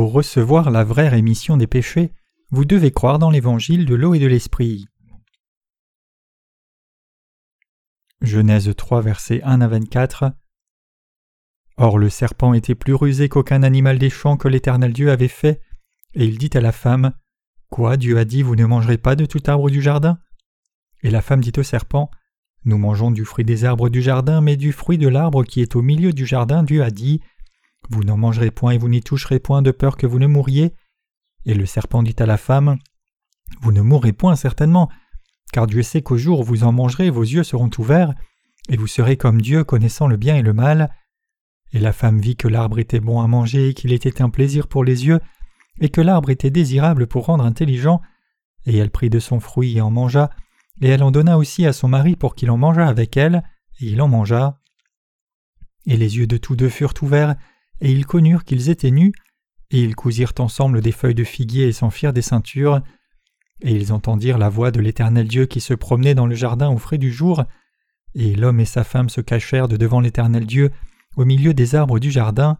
Pour recevoir la vraie rémission des péchés, vous devez croire dans l'évangile de l'eau et de l'esprit. Genèse 3 versets 1 à 24 Or le serpent était plus rusé qu'aucun animal des champs que l'Éternel Dieu avait fait, et il dit à la femme Quoi, Dieu a dit, vous ne mangerez pas de tout arbre du jardin? Et la femme dit au serpent Nous mangeons du fruit des arbres du jardin, mais du fruit de l'arbre qui est au milieu du jardin, Dieu a dit Vous n'en mangerez point et vous n'y toucherez point de peur que vous ne mouriez. Et le serpent dit à la femme Vous ne mourrez point certainement, car Dieu sait qu'au jour où vous en mangerez, vos yeux seront ouverts, et vous serez comme Dieu connaissant le bien et le mal. Et la femme vit que l'arbre était bon à manger et qu'il était un plaisir pour les yeux, et que l'arbre était désirable pour rendre intelligent, et elle prit de son fruit et en mangea, et elle en donna aussi à son mari pour qu'il en mangeât avec elle, et il en mangea. Et les yeux de tous deux furent ouverts, et ils connurent qu'ils étaient nus, et ils cousirent ensemble des feuilles de figuier et s'en firent des ceintures. Et ils entendirent la voix de l'Éternel Dieu qui se promenait dans le jardin au frais du jour, et l'homme et sa femme se cachèrent de devant l'Éternel Dieu au milieu des arbres du jardin,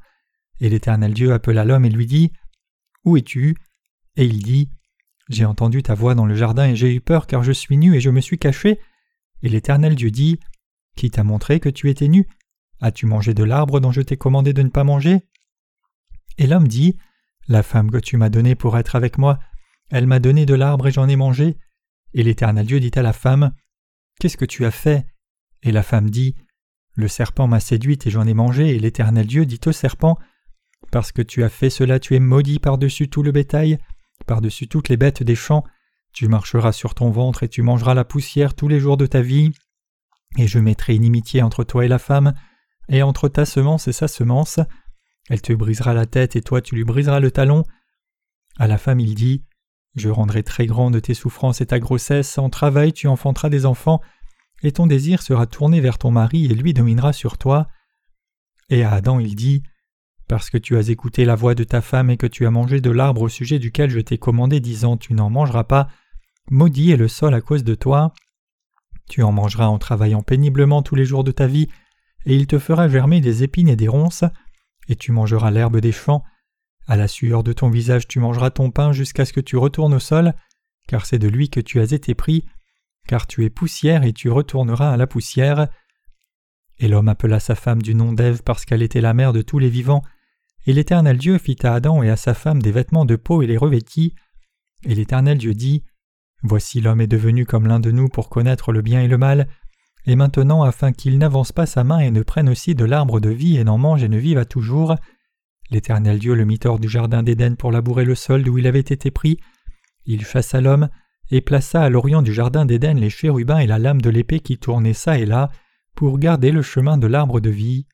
et l'Éternel Dieu appela l'homme et lui dit où es-tu? Et il dit J'ai entendu ta voix dans le jardin et j'ai eu peur car je suis nu et je me suis caché. Et l'Éternel Dieu dit Qui t'a montré que tu étais nu? As-tu mangé de l'arbre dont je t'ai commandé de ne pas manger? Et l'homme dit La femme que tu m'as donnée pour être avec moi, elle m'a donné de l'arbre et j'en ai mangé. Et l'Éternel Dieu dit à la femme Qu'est-ce que tu as fait? Et la femme dit Le serpent m'a séduite et j'en ai mangé. Et l'Éternel Dieu dit au serpent parce que tu as fait cela, tu es maudit par-dessus tout le bétail, par-dessus toutes les bêtes des champs. Tu marcheras sur ton ventre et tu mangeras la poussière tous les jours de ta vie. Et je mettrai inimitié entre toi et la femme, et entre ta semence et sa semence. Elle te brisera la tête et toi tu lui briseras le talon. À la femme il dit Je rendrai très grande tes souffrances et ta grossesse, en travail tu enfanteras des enfants, et ton désir sera tourné vers ton mari et lui dominera sur toi. Et à Adam il dit parce que tu as écouté la voix de ta femme et que tu as mangé de l'arbre au sujet duquel je t'ai commandé disant tu n'en mangeras pas, maudit est le sol à cause de toi. Tu en mangeras en travaillant péniblement tous les jours de ta vie, et il te fera germer des épines et des ronces, et tu mangeras l'herbe des champs. À la sueur de ton visage tu mangeras ton pain jusqu'à ce que tu retournes au sol, car c'est de lui que tu as été pris, car tu es poussière et tu retourneras à la poussière. Et l'homme appela sa femme du nom d'Ève parce qu'elle était la mère de tous les vivants, et l'Éternel Dieu fit à Adam et à sa femme des vêtements de peau et les revêtit. Et l'Éternel Dieu dit Voici l'homme est devenu comme l'un de nous pour connaître le bien et le mal, et maintenant afin qu'il n'avance pas sa main et ne prenne aussi de l'arbre de vie et n'en mange et ne vive à toujours, l'Éternel Dieu le mit hors du jardin d'Éden pour labourer le sol d'où il avait été pris. Il chassa l'homme et plaça à l'orient du jardin d'Éden les chérubins et la lame de l'épée qui tournaient çà et là pour garder le chemin de l'arbre de vie.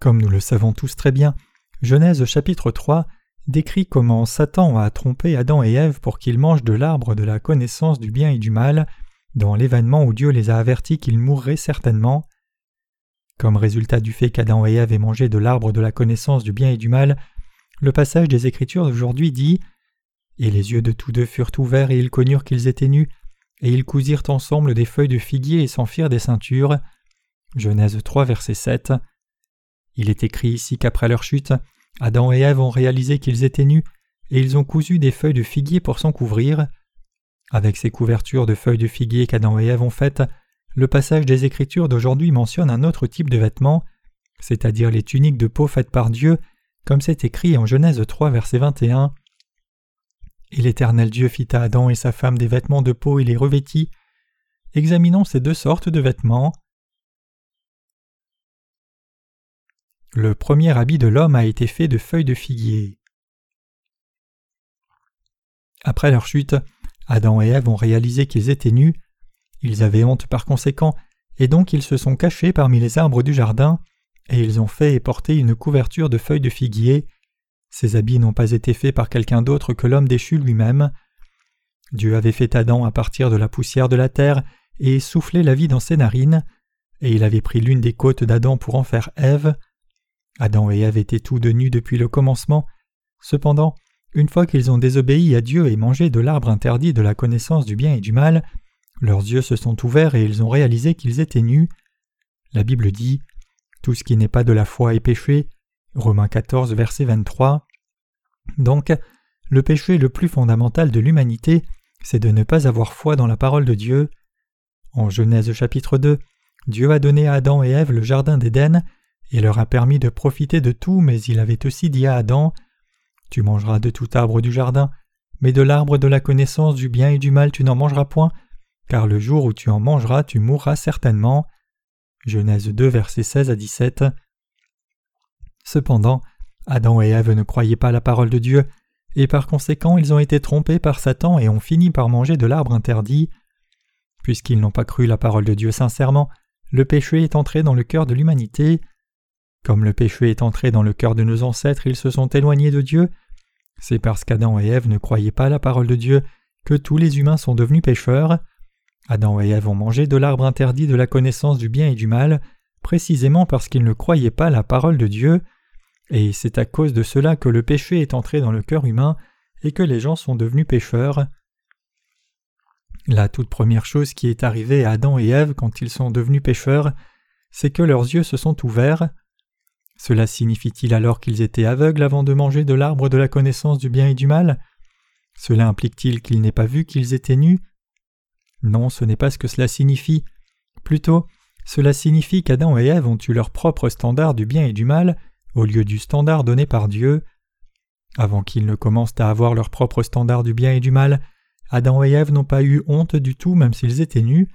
Comme nous le savons tous très bien, Genèse chapitre 3 décrit comment Satan a trompé Adam et Ève pour qu'ils mangent de l'arbre de la connaissance du bien et du mal, dans l'événement où Dieu les a avertis qu'ils mourraient certainement. Comme résultat du fait qu'Adam et Ève aient mangé de l'arbre de la connaissance du bien et du mal, le passage des Écritures d'aujourd'hui dit Et les yeux de tous deux furent ouverts et ils connurent qu'ils étaient nus, et ils cousirent ensemble des feuilles de figuier et s'en firent des ceintures. Genèse 3, verset 7. Il est écrit ici qu'après leur chute, Adam et Ève ont réalisé qu'ils étaient nus, et ils ont cousu des feuilles de figuier pour s'en couvrir. Avec ces couvertures de feuilles de figuier qu'Adam et Ève ont faites, le passage des Écritures d'aujourd'hui mentionne un autre type de vêtements, c'est-à-dire les tuniques de peau faites par Dieu, comme c'est écrit en Genèse 3, verset 21. Et l'Éternel Dieu fit à Adam et sa femme des vêtements de peau et les revêtit. Examinons ces deux sortes de vêtements. Le premier habit de l'homme a été fait de feuilles de figuier. Après leur chute, Adam et Ève ont réalisé qu'ils étaient nus. Ils avaient honte par conséquent, et donc ils se sont cachés parmi les arbres du jardin, et ils ont fait et porté une couverture de feuilles de figuier. Ces habits n'ont pas été faits par quelqu'un d'autre que l'homme déchu lui-même. Dieu avait fait Adam à partir de la poussière de la terre et soufflé la vie dans ses narines, et il avait pris l'une des côtes d'Adam pour en faire Ève. Adam et Ève étaient tous de nus depuis le commencement. Cependant, une fois qu'ils ont désobéi à Dieu et mangé de l'arbre interdit de la connaissance du bien et du mal, leurs yeux se sont ouverts et ils ont réalisé qu'ils étaient nus. La Bible dit Tout ce qui n'est pas de la foi est péché. Romains 14, verset 23. Donc, le péché le plus fondamental de l'humanité, c'est de ne pas avoir foi dans la parole de Dieu. En Genèse chapitre 2, Dieu a donné à Adam et Ève le jardin d'Éden et leur a permis de profiter de tout, mais il avait aussi dit à Adam Tu mangeras de tout arbre du jardin, mais de l'arbre de la connaissance du bien et du mal tu n'en mangeras point, car le jour où tu en mangeras tu mourras certainement. Genèse 2, versets 16 à 17. Cependant, Adam et Ève ne croyaient pas la parole de Dieu, et par conséquent ils ont été trompés par Satan et ont fini par manger de l'arbre interdit. Puisqu'ils n'ont pas cru la parole de Dieu sincèrement, le péché est entré dans le cœur de l'humanité. Comme le péché est entré dans le cœur de nos ancêtres, ils se sont éloignés de Dieu. C'est parce qu'Adam et Ève ne croyaient pas la parole de Dieu que tous les humains sont devenus pécheurs. Adam et Ève ont mangé de l'arbre interdit de la connaissance du bien et du mal, précisément parce qu'ils ne croyaient pas la parole de Dieu, et c'est à cause de cela que le péché est entré dans le cœur humain et que les gens sont devenus pécheurs. La toute première chose qui est arrivée à Adam et Ève quand ils sont devenus pécheurs, c'est que leurs yeux se sont ouverts. Cela signifie-t-il alors qu'ils étaient aveugles avant de manger de l'arbre de la connaissance du bien et du mal? Cela implique-t-il qu'ils n'aient pas vu qu'ils étaient nus? Non, ce n'est pas ce que cela signifie. Plutôt, cela signifie qu'Adam et Ève ont eu leur propre standard du bien et du mal au lieu du standard donné par Dieu. Avant qu'ils ne commencent à avoir leur propre standard du bien et du mal, Adam et Ève n'ont pas eu honte du tout même s'ils étaient nus,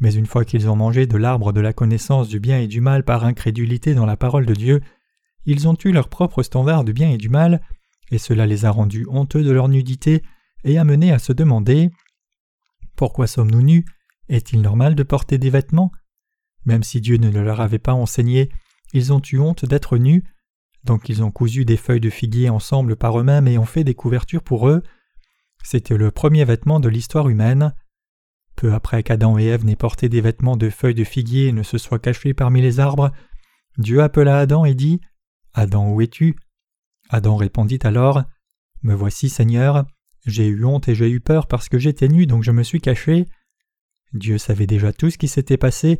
mais une fois qu'ils ont mangé de l'arbre de la connaissance du bien et du mal par incrédulité dans la parole de Dieu, ils ont eu leur propre standard du bien et du mal, et cela les a rendus honteux de leur nudité et amenés à se demander Pourquoi sommes-nous nus? Est-il normal de porter des vêtements? Même si Dieu ne leur avait pas enseigné, ils ont eu honte d'être nus, donc ils ont cousu des feuilles de figuier ensemble par eux-mêmes et ont fait des couvertures pour eux. C'était le premier vêtement de l'histoire humaine. Peu après qu'Adam et Ève n'aient porté des vêtements de feuilles de figuier et ne se soient cachés parmi les arbres, Dieu appela Adam et dit Adam, où es-tu? Adam répondit alors Me voici, Seigneur. J'ai eu honte et j'ai eu peur parce que j'étais nu, donc je me suis caché. Dieu savait déjà tout ce qui s'était passé,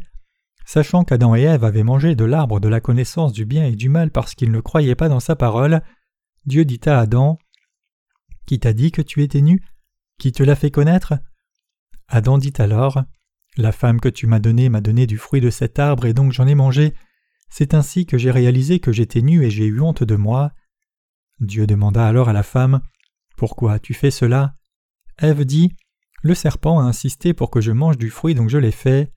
Sachant qu'Adam et Ève avaient mangé de l'arbre de la connaissance du bien et du mal parce qu'ils ne croyaient pas dans sa parole, Dieu dit à Adam Qui t'a dit que tu étais nu? Qui te l'a fait connaître? Adam dit alors La femme que tu m'as donnée m'a donné du fruit de cet arbre et donc j'en ai mangé. C'est ainsi que j'ai réalisé que j'étais nu et j'ai eu honte de moi. Dieu demanda alors à la femme Pourquoi as-tu fait cela? Ève dit Le serpent a insisté pour que je mange du fruit donc je l'ai fait.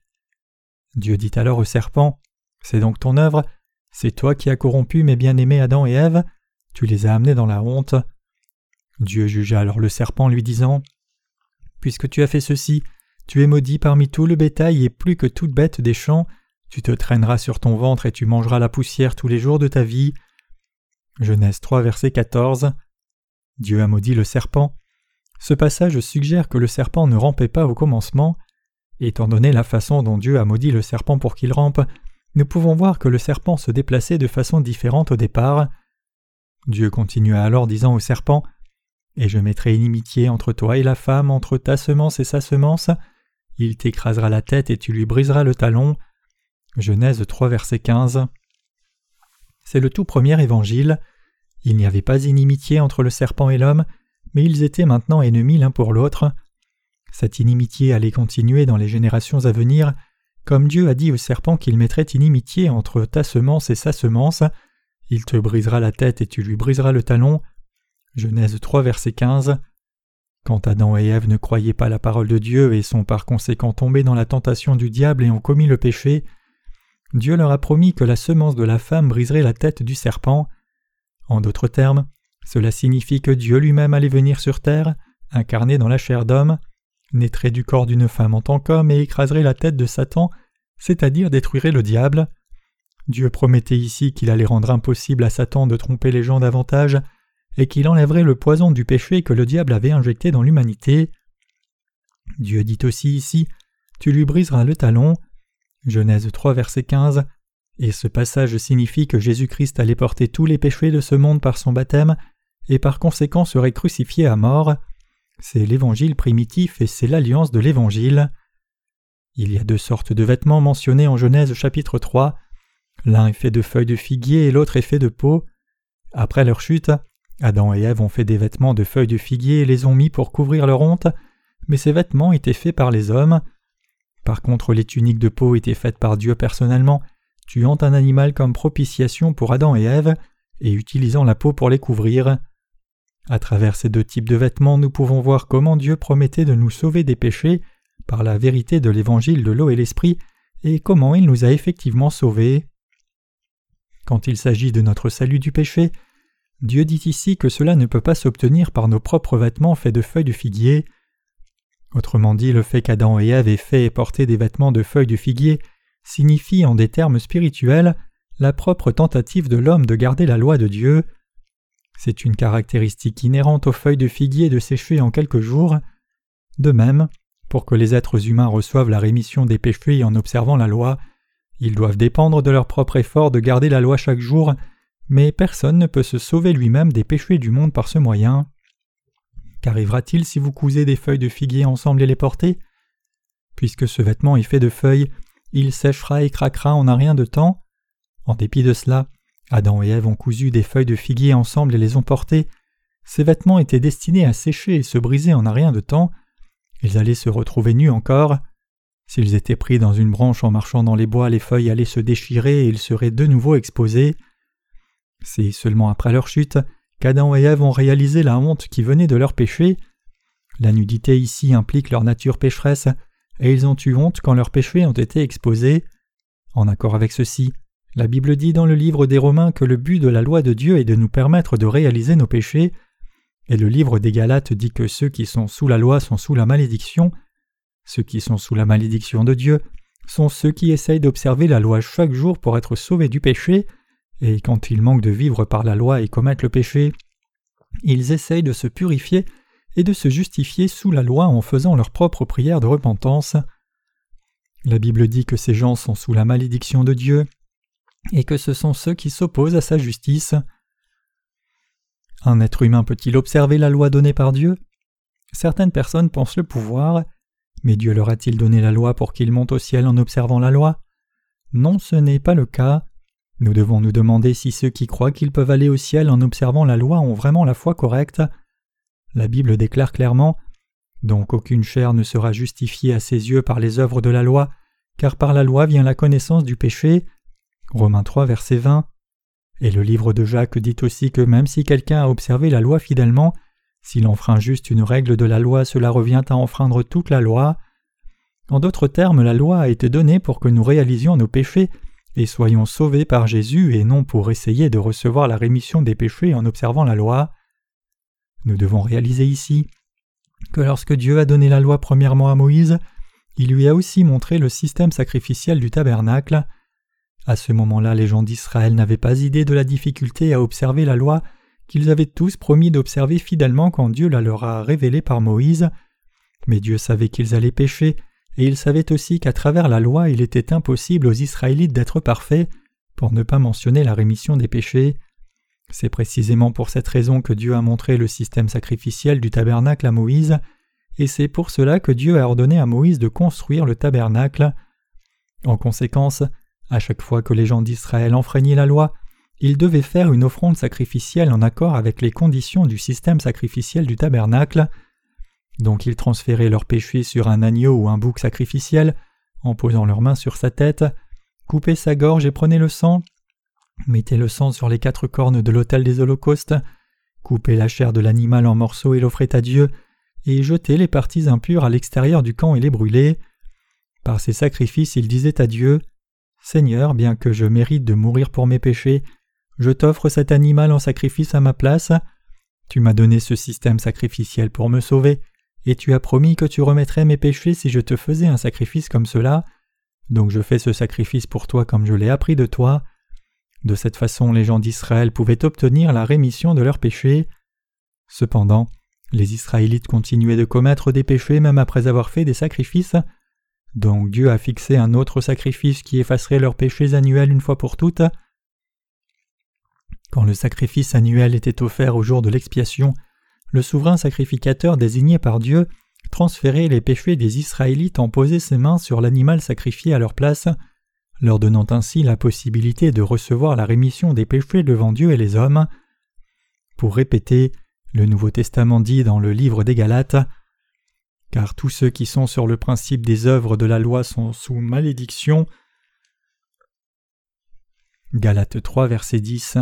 Dieu dit alors au serpent C'est donc ton œuvre, c'est toi qui as corrompu mes bien-aimés Adam et Ève, tu les as amenés dans la honte. Dieu jugea alors le serpent lui disant Puisque tu as fait ceci, tu es maudit parmi tout le bétail et plus que toute bête des champs, tu te traîneras sur ton ventre et tu mangeras la poussière tous les jours de ta vie. Genèse 3, verset 14. Dieu a maudit le serpent. Ce passage suggère que le serpent ne rampait pas au commencement, Étant donné la façon dont Dieu a maudit le serpent pour qu'il rampe, nous pouvons voir que le serpent se déplaçait de façon différente au départ. Dieu continua alors disant au serpent Et je mettrai inimitié entre toi et la femme, entre ta semence et sa semence. Il t'écrasera la tête et tu lui briseras le talon. Genèse 3, verset 15. C'est le tout premier évangile. Il n'y avait pas inimitié entre le serpent et l'homme, mais ils étaient maintenant ennemis l'un pour l'autre. Cette inimitié allait continuer dans les générations à venir, comme Dieu a dit au serpent qu'il mettrait inimitié entre ta semence et sa semence, il te brisera la tête et tu lui briseras le talon. Genèse 3, verset 15. Quand Adam et Ève ne croyaient pas la parole de Dieu et sont par conséquent tombés dans la tentation du diable et ont commis le péché, Dieu leur a promis que la semence de la femme briserait la tête du serpent. En d'autres termes, cela signifie que Dieu lui-même allait venir sur terre, incarné dans la chair d'homme, naîtrait du corps d'une femme en tant qu'homme et écraserait la tête de Satan, c'est-à-dire détruirait le diable. Dieu promettait ici qu'il allait rendre impossible à Satan de tromper les gens davantage, et qu'il enlèverait le poison du péché que le diable avait injecté dans l'humanité. Dieu dit aussi ici Tu lui briseras le talon. Genèse 3, verset 15. Et ce passage signifie que Jésus-Christ allait porter tous les péchés de ce monde par son baptême, et par conséquent serait crucifié à mort. C'est l'évangile primitif et c'est l'alliance de l'évangile. Il y a deux sortes de vêtements mentionnés en Genèse chapitre 3. L'un est fait de feuilles de figuier et l'autre est fait de peau. Après leur chute, Adam et Ève ont fait des vêtements de feuilles de figuier et les ont mis pour couvrir leur honte, mais ces vêtements étaient faits par les hommes. Par contre, les tuniques de peau étaient faites par Dieu personnellement, tuant un animal comme propitiation pour Adam et Ève, et utilisant la peau pour les couvrir. À travers ces deux types de vêtements, nous pouvons voir comment Dieu promettait de nous sauver des péchés par la vérité de l'évangile de l'eau et l'esprit, et comment il nous a effectivement sauvés. Quand il s'agit de notre salut du péché, Dieu dit ici que cela ne peut pas s'obtenir par nos propres vêtements faits de feuilles de figuier. Autrement dit, le fait qu'Adam et Ève aient fait et porté des vêtements de feuilles de figuier signifie en des termes spirituels la propre tentative de l'homme de garder la loi de Dieu. C'est une caractéristique inhérente aux feuilles de figuier de sécher en quelques jours. De même, pour que les êtres humains reçoivent la rémission des péchés en observant la loi, ils doivent dépendre de leur propre effort de garder la loi chaque jour, mais personne ne peut se sauver lui-même des péchés du monde par ce moyen. Qu'arrivera-t-il si vous cousez des feuilles de figuier ensemble et les portez? Puisque ce vêtement est fait de feuilles, il séchera et craquera en un rien de temps. En dépit de cela, Adam et Ève ont cousu des feuilles de figuier ensemble et les ont portées. Ces vêtements étaient destinés à sécher et se briser en un rien de temps. Ils allaient se retrouver nus encore. S'ils étaient pris dans une branche en marchant dans les bois, les feuilles allaient se déchirer et ils seraient de nouveau exposés. C'est seulement après leur chute qu'Adam et Ève ont réalisé la honte qui venait de leur péché. La nudité ici implique leur nature pécheresse, et ils ont eu honte quand leurs péchés ont été exposés. En accord avec ceci, la Bible dit dans le livre des Romains que le but de la loi de Dieu est de nous permettre de réaliser nos péchés, et le livre des Galates dit que ceux qui sont sous la loi sont sous la malédiction. Ceux qui sont sous la malédiction de Dieu sont ceux qui essayent d'observer la loi chaque jour pour être sauvés du péché, et quand ils manquent de vivre par la loi et commettent le péché, ils essayent de se purifier et de se justifier sous la loi en faisant leur propre prière de repentance. La Bible dit que ces gens sont sous la malédiction de Dieu et que ce sont ceux qui s'opposent à sa justice. Un être humain peut-il observer la loi donnée par Dieu? Certaines personnes pensent le pouvoir, mais Dieu leur a-t-il donné la loi pour qu'ils montent au ciel en observant la loi? Non, ce n'est pas le cas. Nous devons nous demander si ceux qui croient qu'ils peuvent aller au ciel en observant la loi ont vraiment la foi correcte. La Bible déclare clairement Donc aucune chair ne sera justifiée à ses yeux par les œuvres de la loi, car par la loi vient la connaissance du péché. Romains 3, verset 20. Et le livre de Jacques dit aussi que même si quelqu'un a observé la loi fidèlement, s'il enfreint juste une règle de la loi, cela revient à enfreindre toute la loi. En d'autres termes, la loi a été donnée pour que nous réalisions nos péchés et soyons sauvés par Jésus et non pour essayer de recevoir la rémission des péchés en observant la loi. Nous devons réaliser ici que lorsque Dieu a donné la loi premièrement à Moïse, il lui a aussi montré le système sacrificiel du tabernacle. À ce moment-là, les gens d'Israël n'avaient pas idée de la difficulté à observer la loi qu'ils avaient tous promis d'observer fidèlement quand Dieu la leur a révélée par Moïse. Mais Dieu savait qu'ils allaient pécher et il savait aussi qu'à travers la loi il était impossible aux Israélites d'être parfaits, pour ne pas mentionner la rémission des péchés. C'est précisément pour cette raison que Dieu a montré le système sacrificiel du tabernacle à Moïse, et c'est pour cela que Dieu a ordonné à Moïse de construire le tabernacle. En conséquence, à chaque fois que les gens d'Israël enfreignaient la loi, ils devaient faire une offrande sacrificielle en accord avec les conditions du système sacrificiel du tabernacle. Donc ils transféraient leurs péchés sur un agneau ou un bouc sacrificiel, en posant leurs mains sur sa tête, coupaient sa gorge et prenaient le sang, mettaient le sang sur les quatre cornes de l'autel des holocaustes, coupaient la chair de l'animal en morceaux et l'offraient à Dieu, et jetaient les parties impures à l'extérieur du camp et les brûlaient. Par ces sacrifices, ils disaient à Dieu Seigneur, bien que je mérite de mourir pour mes péchés, je t'offre cet animal en sacrifice à ma place. Tu m'as donné ce système sacrificiel pour me sauver, et tu as promis que tu remettrais mes péchés si je te faisais un sacrifice comme cela. Donc je fais ce sacrifice pour toi comme je l'ai appris de toi. De cette façon les gens d'Israël pouvaient obtenir la rémission de leurs péchés. Cependant, les Israélites continuaient de commettre des péchés même après avoir fait des sacrifices. Donc Dieu a fixé un autre sacrifice qui effacerait leurs péchés annuels une fois pour toutes. Quand le sacrifice annuel était offert au jour de l'expiation, le souverain sacrificateur désigné par Dieu transférait les péchés des Israélites en posait ses mains sur l'animal sacrifié à leur place, leur donnant ainsi la possibilité de recevoir la rémission des péchés devant Dieu et les hommes. Pour répéter, le Nouveau Testament dit dans le livre des Galates Car tous ceux qui sont sur le principe des œuvres de la loi sont sous malédiction. Galates 3, verset 10.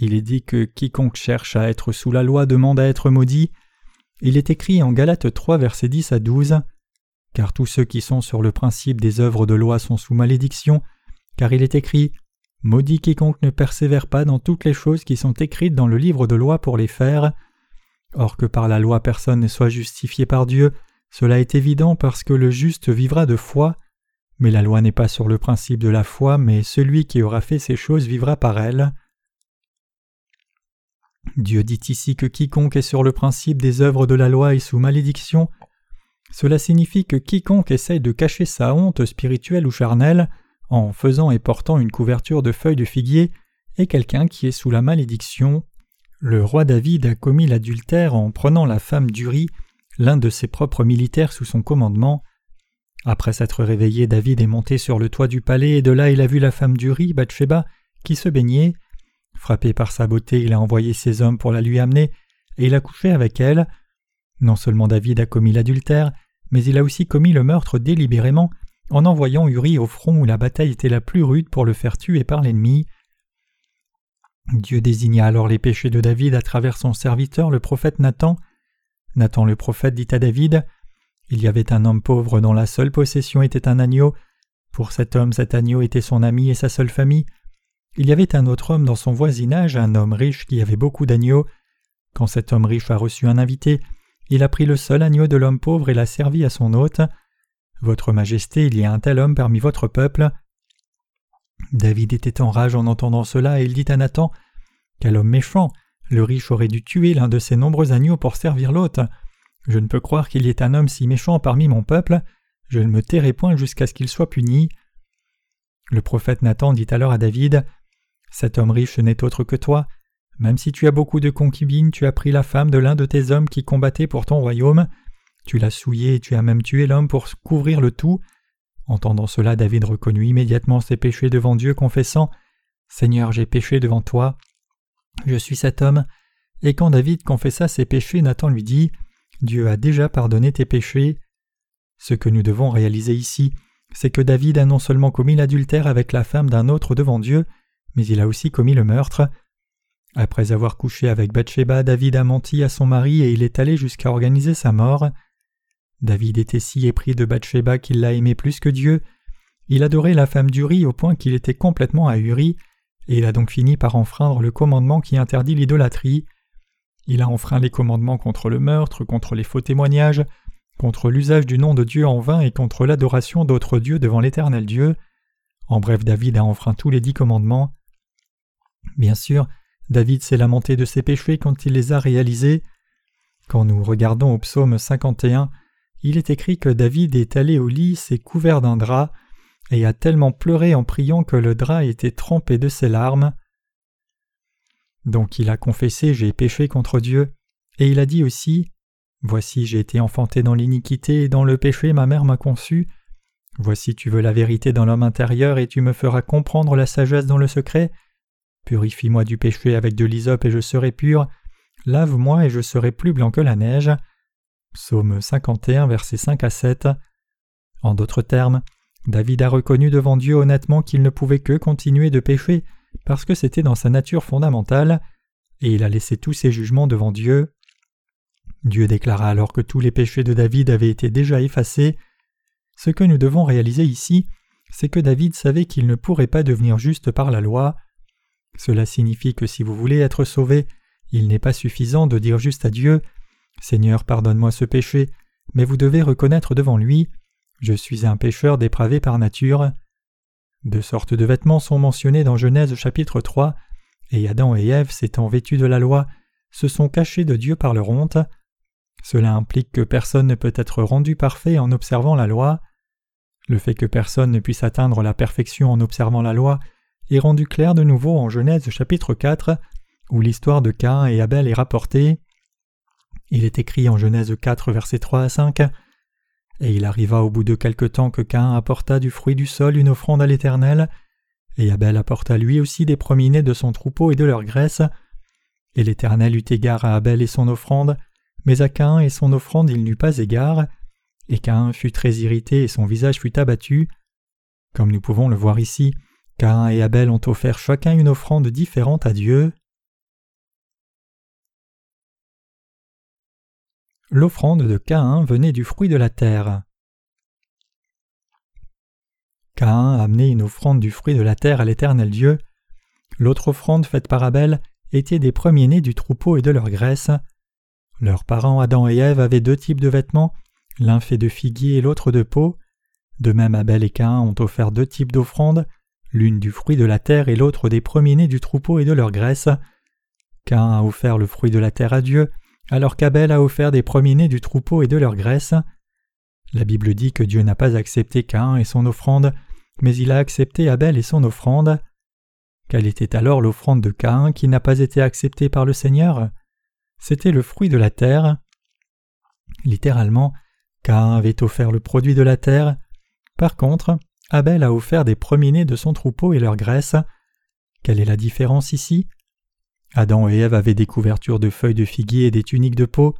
Il est dit que quiconque cherche à être sous la loi demande à être maudit. Il est écrit en Galates 3, verset 10 à 12 car tous ceux qui sont sur le principe des œuvres de loi sont sous malédiction, car il est écrit Maudit quiconque ne persévère pas dans toutes les choses qui sont écrites dans le livre de loi pour les faire. Or que par la loi personne ne soit justifié par Dieu, cela est évident parce que le juste vivra de foi, mais la loi n'est pas sur le principe de la foi, mais celui qui aura fait ces choses vivra par elle. Dieu dit ici que quiconque est sur le principe des œuvres de la loi est sous malédiction, cela signifie que quiconque essaye de cacher sa honte spirituelle ou charnelle en faisant et portant une couverture de feuilles de figuier est quelqu'un qui est sous la malédiction. Le roi David a commis l'adultère en prenant la femme d'Uri, l'un de ses propres militaires sous son commandement. Après s'être réveillé, David est monté sur le toit du palais et de là il a vu la femme d'Uri, Bathsheba, qui se baignait. Frappé par sa beauté, il a envoyé ses hommes pour la lui amener, et il a couché avec elle. Non seulement David a commis l'adultère, mais il a aussi commis le meurtre délibérément en envoyant Uri au front où la bataille était la plus rude pour le faire tuer par l'ennemi. Dieu désigna alors les péchés de David à travers son serviteur le prophète Nathan. Nathan le prophète dit à David Il y avait un homme pauvre dont la seule possession était un agneau. Pour cet homme, cet agneau était son ami et sa seule famille. Il y avait un autre homme dans son voisinage, un homme riche qui avait beaucoup d'agneaux. Quand cet homme riche a reçu un invité, il a pris le seul agneau de l'homme pauvre et l'a servi à son hôte. Votre Majesté, il y a un tel homme parmi votre peuple. David était en rage en entendant cela, et il dit à Nathan Quel homme méchant Le riche aurait dû tuer l'un de ses nombreux agneaux pour servir l'hôte. Je ne peux croire qu'il y ait un homme si méchant parmi mon peuple. Je ne me tairai point jusqu'à ce qu'il soit puni. Le prophète Nathan dit alors à David Cet homme riche n'est autre que toi. Même si tu as beaucoup de concubines, tu as pris la femme de l'un de tes hommes qui combattait pour ton royaume. Tu l'as souillée et tu as même tué l'homme pour couvrir le tout. Entendant cela, David reconnut immédiatement ses péchés devant Dieu, confessant Seigneur, j'ai péché devant toi. Je suis cet homme. Et quand David confessa ses péchés, Nathan lui dit Dieu a déjà pardonné tes péchés. Ce que nous devons réaliser ici, c'est que David a non seulement commis l'adultère avec la femme d'un autre devant Dieu, mais il a aussi commis le meurtre. Après avoir couché avec Bathsheba, David a menti à son mari et il est allé jusqu'à organiser sa mort. David était si épris de Bathsheba qu'il l'a aimé plus que Dieu. Il adorait la femme d'Uri au point qu'il était complètement ahuri, et il a donc fini par enfreindre le commandement qui interdit l'idolâtrie. Il a enfreint les commandements contre le meurtre, contre les faux témoignages, contre l'usage du nom de Dieu en vain et contre l'adoration d'autres dieux devant l'éternel Dieu. En bref, David a enfreint tous les dix commandements. Bien sûr, David s'est lamenté de ses péchés quand il les a réalisés. Quand nous regardons au psaume 51, il est écrit que David est allé au lit, s'est couvert d'un drap, et a tellement pleuré en priant que le drap était trempé de ses larmes. Donc il a confessé J'ai péché contre Dieu, et il a dit aussi Voici j'ai été enfanté dans l'iniquité, et dans le péché ma mère m'a conçu. Voici tu veux la vérité dans l'homme intérieur, et tu me feras comprendre la sagesse dans le secret. Purifie-moi du péché avec de l'hysope et je serai pur. Lave-moi et je serai plus blanc que la neige. Psaume 51, versets 5 à 7. En d'autres termes, David a reconnu devant Dieu honnêtement qu'il ne pouvait que continuer de pécher parce que c'était dans sa nature fondamentale, et il a laissé tous ses jugements devant Dieu. Dieu déclara alors que tous les péchés de David avaient été déjà effacés. Ce que nous devons réaliser ici, c'est que David savait qu'il ne pourrait pas devenir juste par la loi. Cela signifie que si vous voulez être sauvé, il n'est pas suffisant de dire juste à Dieu Seigneur, pardonne-moi ce péché, mais vous devez reconnaître devant lui Je suis un pécheur dépravé par nature. Deux sortes de vêtements sont mentionnés dans Genèse chapitre 3, et Adam et Ève, s'étant vêtus de la loi, se sont cachés de Dieu par leur honte. Cela implique que personne ne peut être rendu parfait en observant la loi. Le fait que personne ne puisse atteindre la perfection en observant la loi est rendu clair de nouveau en Genèse chapitre 4, où l'histoire de Cain et Abel est rapportée. Il est écrit en Genèse 4, versets 3 à 5. Et il arriva au bout de quelque temps que Cain apporta du fruit du sol une offrande à l'Éternel, et Abel apporta lui aussi des premiers de son troupeau et de leur graisse. Et l'Éternel eut égard à Abel et son offrande, mais à Cain et son offrande il n'eut pas égard. Et Cain fut très irrité et son visage fut abattu. Comme nous pouvons le voir ici, Cain et Abel ont offert chacun une offrande différente à Dieu. L'offrande de Caïn venait du fruit de la terre. Caïn amenait une offrande du fruit de la terre à l'Éternel Dieu. L'autre offrande faite par Abel était des premiers-nés du troupeau et de leur graisse. Leurs parents Adam et Ève avaient deux types de vêtements, l'un fait de figuier et l'autre de peau. De même Abel et Caïn ont offert deux types d'offrandes, l'une du fruit de la terre et l'autre des premiers-nés du troupeau et de leur graisse. Caïn a offert le fruit de la terre à Dieu, alors qu'Abel a offert des premiers-nés du troupeau et de leur graisse. La Bible dit que Dieu n'a pas accepté Cain et son offrande, mais il a accepté Abel et son offrande. Quelle était alors l'offrande de Cain qui n'a pas été acceptée par le Seigneur? C'était le fruit de la terre. Littéralement, Cain avait offert le produit de la terre. Par contre, Abel a offert des premiers-nés de son troupeau et leur graisse. Quelle est la différence ici? Adam et Ève avaient des couvertures de feuilles de figuier et des tuniques de peau.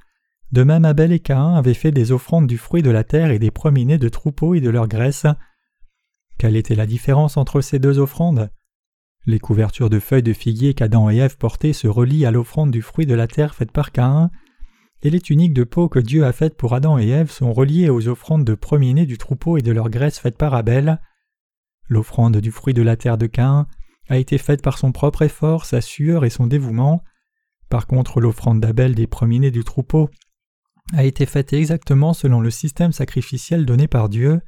De même, Abel et Caïn avaient fait des offrandes du fruit de la terre et des premiers-nés de troupeaux et de leur graisse. Quelle était la différence entre ces deux offrandes? Les couvertures de feuilles de figuier qu'Adam et Ève portaient se relient à l'offrande du fruit de la terre faite par Caïn, et les tuniques de peau que Dieu a faites pour Adam et Ève sont reliées aux offrandes de premiers-nés du troupeau et de leur graisse faites par Abel. L'offrande du fruit de la terre de Caïn a été faite par son propre effort, sa sueur et son dévouement. Par contre, l'offrande d'Abel des premiers-nés du troupeau a été faite exactement selon le système sacrificiel donné par Dieu.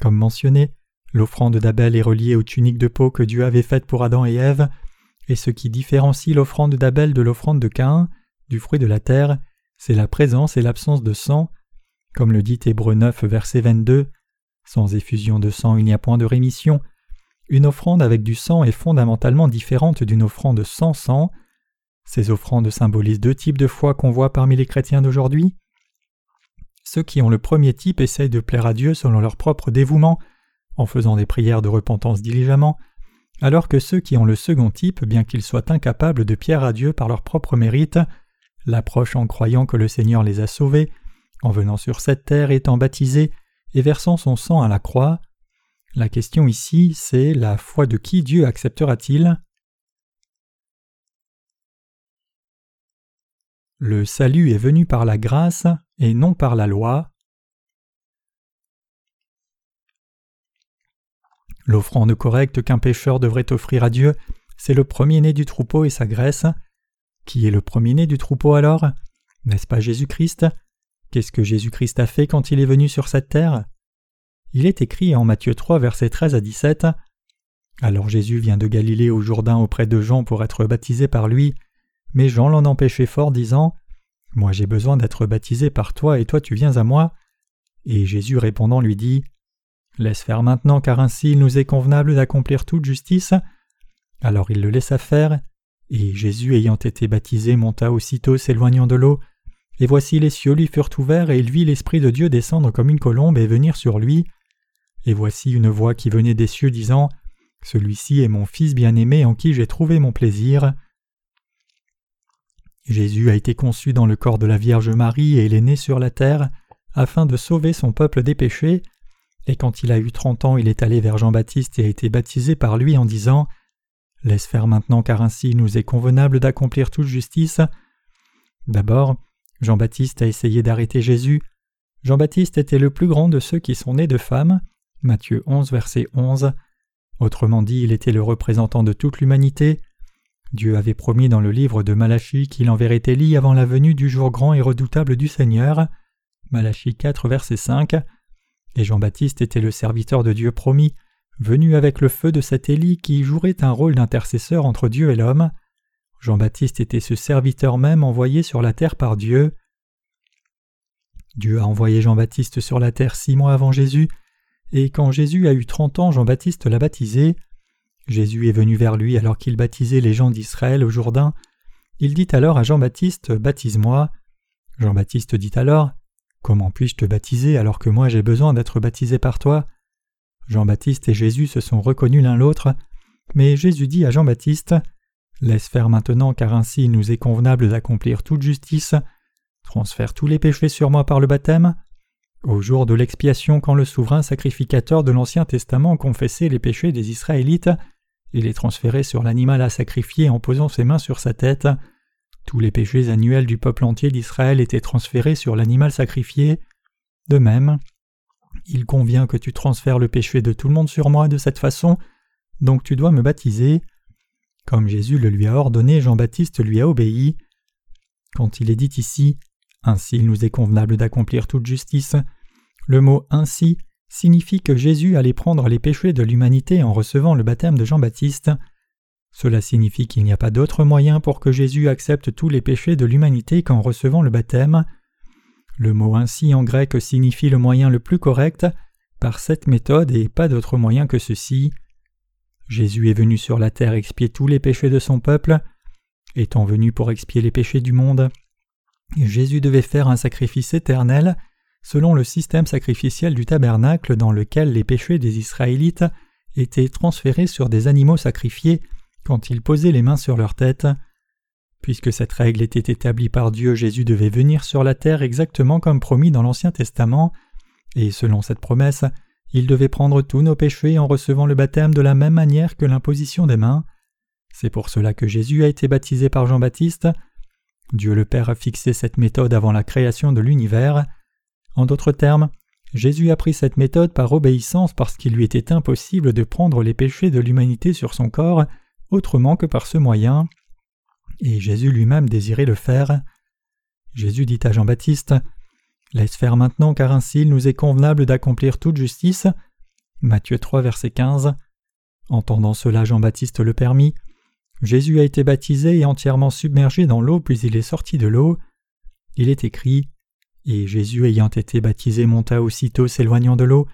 Comme mentionné, l'offrande d'Abel est reliée aux tuniques de peau que Dieu avait faites pour Adam et Ève, et ce qui différencie l'offrande d'Abel de l'offrande de Caïn, du fruit de la terre, c'est la présence et l'absence de sang. Comme le dit Hébreu 9, verset 22, Sans effusion de sang il n'y a point de rémission, une offrande avec du sang est fondamentalement différente d'une offrande sans sang. Ces offrandes symbolisent deux types de foi qu'on voit parmi les chrétiens d'aujourd'hui. Ceux qui ont le premier type essayent de plaire à Dieu selon leur propre dévouement, en faisant des prières de repentance diligemment, alors que ceux qui ont le second type, bien qu'ils soient incapables de plaire à Dieu par leur propre mérite, l'approchent en croyant que le Seigneur les a sauvés, en venant sur cette terre étant baptisés et versant son sang à la croix. La question ici, c'est la foi de qui Dieu acceptera-t-il? Le salut est venu par la grâce et non par la loi. L'offrande correcte qu'un pécheur devrait offrir à Dieu, c'est le premier-né du troupeau et sa graisse. Qui est le premier-né du troupeau alors N'est-ce pas Jésus-Christ? Qu'est-ce que Jésus-Christ a fait quand il est venu sur cette terre? Il est écrit en Matthieu 3, versets 13 à 17 Alors Jésus vient de Galilée au Jourdain auprès de Jean pour être baptisé par lui, mais Jean l'en empêchait fort, disant Moi j'ai besoin d'être baptisé par toi, et toi tu viens à moi. Et Jésus répondant lui dit Laisse faire maintenant, car ainsi il nous est convenable d'accomplir toute justice. Alors il le laissa faire, et Jésus ayant été baptisé monta aussitôt s'éloignant de l'eau, et voici les cieux lui furent ouverts, et il vit l'Esprit de Dieu descendre comme une colombe et venir sur lui. Et voici une voix qui venait des cieux disant Celui-ci est mon Fils bien-aimé en qui j'ai trouvé mon plaisir. Jésus a été conçu dans le corps de la Vierge Marie et il est né sur la terre afin de sauver son peuple des péchés. Et quand il a eu trente ans, il est allé vers Jean-Baptiste et a été baptisé par lui en disant Laisse faire maintenant, car ainsi nous est convenable d'accomplir toute justice. D'abord, Jean-Baptiste a essayé d'arrêter Jésus. Jean-Baptiste était le plus grand de ceux qui sont nés de femmes. Matthieu 11, verset 11. Autrement dit, il était le représentant de toute l'humanité. Dieu avait promis dans le livre de Malachie qu'il enverrait Élie avant la venue du jour grand et redoutable du Seigneur. Malachie 4, verset 5. Et Jean-Baptiste était le serviteur de Dieu promis, venu avec le feu de cet Élie qui jouerait un rôle d'intercesseur entre Dieu et l'homme. Jean-Baptiste était ce serviteur même envoyé sur la terre par Dieu. Dieu a envoyé Jean-Baptiste sur la terre six mois avant Jésus, et quand Jésus a eu trente ans, Jean-Baptiste l'a baptisé. Jésus est venu vers lui alors qu'il baptisait les gens d'Israël au Jourdain. Il dit alors à Jean-Baptiste Baptise-moi. Jean-Baptiste dit alors Comment puis-je te baptiser alors que moi j'ai besoin d'être baptisé par toi? Jean-Baptiste et Jésus se sont reconnus l'un l'autre, mais Jésus dit à Jean-Baptiste Laisse faire maintenant, car ainsi il nous est convenable d'accomplir toute justice. Transfère tous les péchés sur moi par le baptême. Au jour de l'expiation, quand le souverain sacrificateur de l'Ancien Testament confessait les péchés des Israélites, il les transférait sur l'animal à sacrifier en posant ses mains sur sa tête. Tous les péchés annuels du peuple entier d'Israël étaient transférés sur l'animal sacrifié. De même, il convient que tu transfères le péché de tout le monde sur moi de cette façon, donc tu dois me baptiser. Comme Jésus le lui a ordonné, Jean-Baptiste lui a obéi. Quand il est dit ici Ainsi il nous est convenable d'accomplir toute justice, le mot ainsi signifie que Jésus allait prendre les péchés de l'humanité en recevant le baptême de Jean-Baptiste. Cela signifie qu'il n'y a pas d'autre moyen pour que Jésus accepte tous les péchés de l'humanité qu'en recevant le baptême. Le mot ainsi en grec signifie le moyen le plus correct par cette méthode et pas d'autre moyen que ceci. Jésus est venu sur la terre expier tous les péchés de son peuple. Étant venu pour expier les péchés du monde, Jésus devait faire un sacrifice éternel selon le système sacrificiel du tabernacle dans lequel les péchés des Israélites étaient transférés sur des animaux sacrifiés quand ils posaient les mains sur leur tête. Puisque cette règle était établie par Dieu, Jésus devait venir sur la terre exactement comme promis dans l'Ancien Testament, et selon cette promesse, il devait prendre tous nos péchés en recevant le baptême de la même manière que l'imposition des mains. C'est pour cela que Jésus a été baptisé par Jean-Baptiste. Dieu le Père a fixé cette méthode avant la création de l'univers. En d'autres termes, Jésus a pris cette méthode par obéissance parce qu'il lui était impossible de prendre les péchés de l'humanité sur son corps autrement que par ce moyen. Et Jésus lui-même désirait le faire. Jésus dit à Jean-Baptiste Laisse faire maintenant, car ainsi il nous est convenable d'accomplir toute justice. Matthieu 3, verset 15. Entendant cela, Jean-Baptiste le permit. Jésus a été baptisé et entièrement submergé dans l'eau, puis il est sorti de l'eau. Il est écrit Et Jésus ayant été baptisé monta aussitôt s'éloignant de l'eau.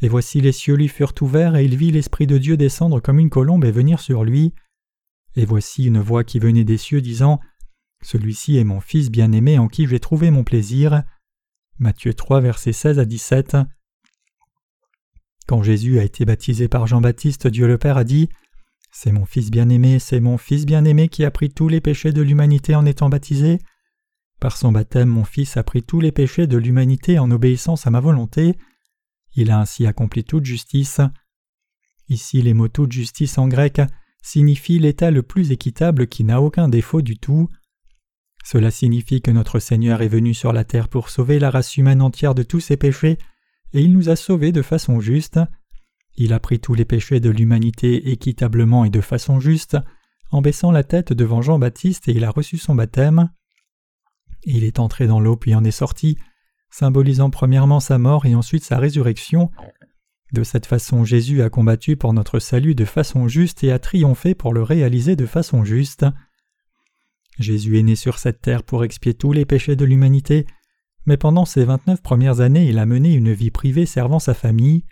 Et voici les cieux lui furent ouverts, et il vit l'Esprit de Dieu descendre comme une colombe et venir sur lui. Et voici une voix qui venait des cieux disant Celui-ci est mon Fils bien-aimé en qui j'ai trouvé mon plaisir. Matthieu 3, versets 16 à 17. Quand Jésus a été baptisé par Jean-Baptiste, Dieu le Père a dit C'est mon Fils bien-aimé, c'est mon Fils bien-aimé qui a pris tous les péchés de l'humanité en étant baptisé. Par son baptême, mon Fils a pris tous les péchés de l'humanité en obéissance à ma volonté. Il a ainsi accompli toute justice. Ici, les mots toute justice en grec signifient l'état le plus équitable qui n'a aucun défaut du tout. Cela signifie que notre Seigneur est venu sur la terre pour sauver la race humaine entière de tous ses péchés, et il nous a sauvés de façon juste. Il a pris tous les péchés de l'humanité équitablement et de façon juste, en baissant la tête devant Jean-Baptiste et il a reçu son baptême. Il est entré dans l'eau puis en est sorti, symbolisant premièrement sa mort et ensuite sa résurrection. De cette façon Jésus a combattu pour notre salut de façon juste et a triomphé pour le réaliser de façon juste. Jésus est né sur cette terre pour expier tous les péchés de l'humanité, mais pendant ses vingt-neuf premières années il a mené une vie privée servant sa famille.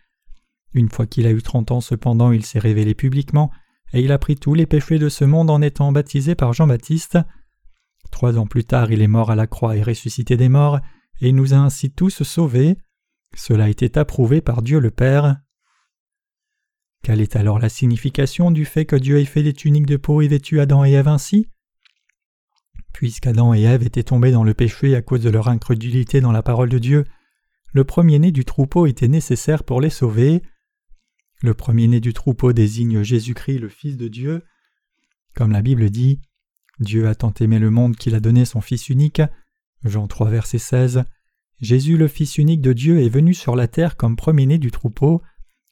Une fois qu'il a eu trente ans cependant il s'est révélé publiquement, et il a pris tous les péchés de ce monde en étant baptisé par Jean-Baptiste. Trois ans plus tard il est mort à la croix et ressuscité des morts, et il nous a ainsi tous sauvés. Cela été approuvé par Dieu le Père. Quelle est alors la signification du fait que Dieu ait fait des tuniques de peau et vêtu Adam et Ève ainsi? Puisqu'Adam et Ève étaient tombés dans le péché à cause de leur incrédulité dans la parole de Dieu, le premier-né du troupeau était nécessaire pour les sauver. Le premier-né du troupeau désigne Jésus-Christ, le Fils de Dieu. Comme la Bible dit, Dieu a tant aimé le monde qu'il a donné son Fils unique. Jean 3, verset 16. Jésus, le Fils unique de Dieu, est venu sur la terre comme premier-né du troupeau,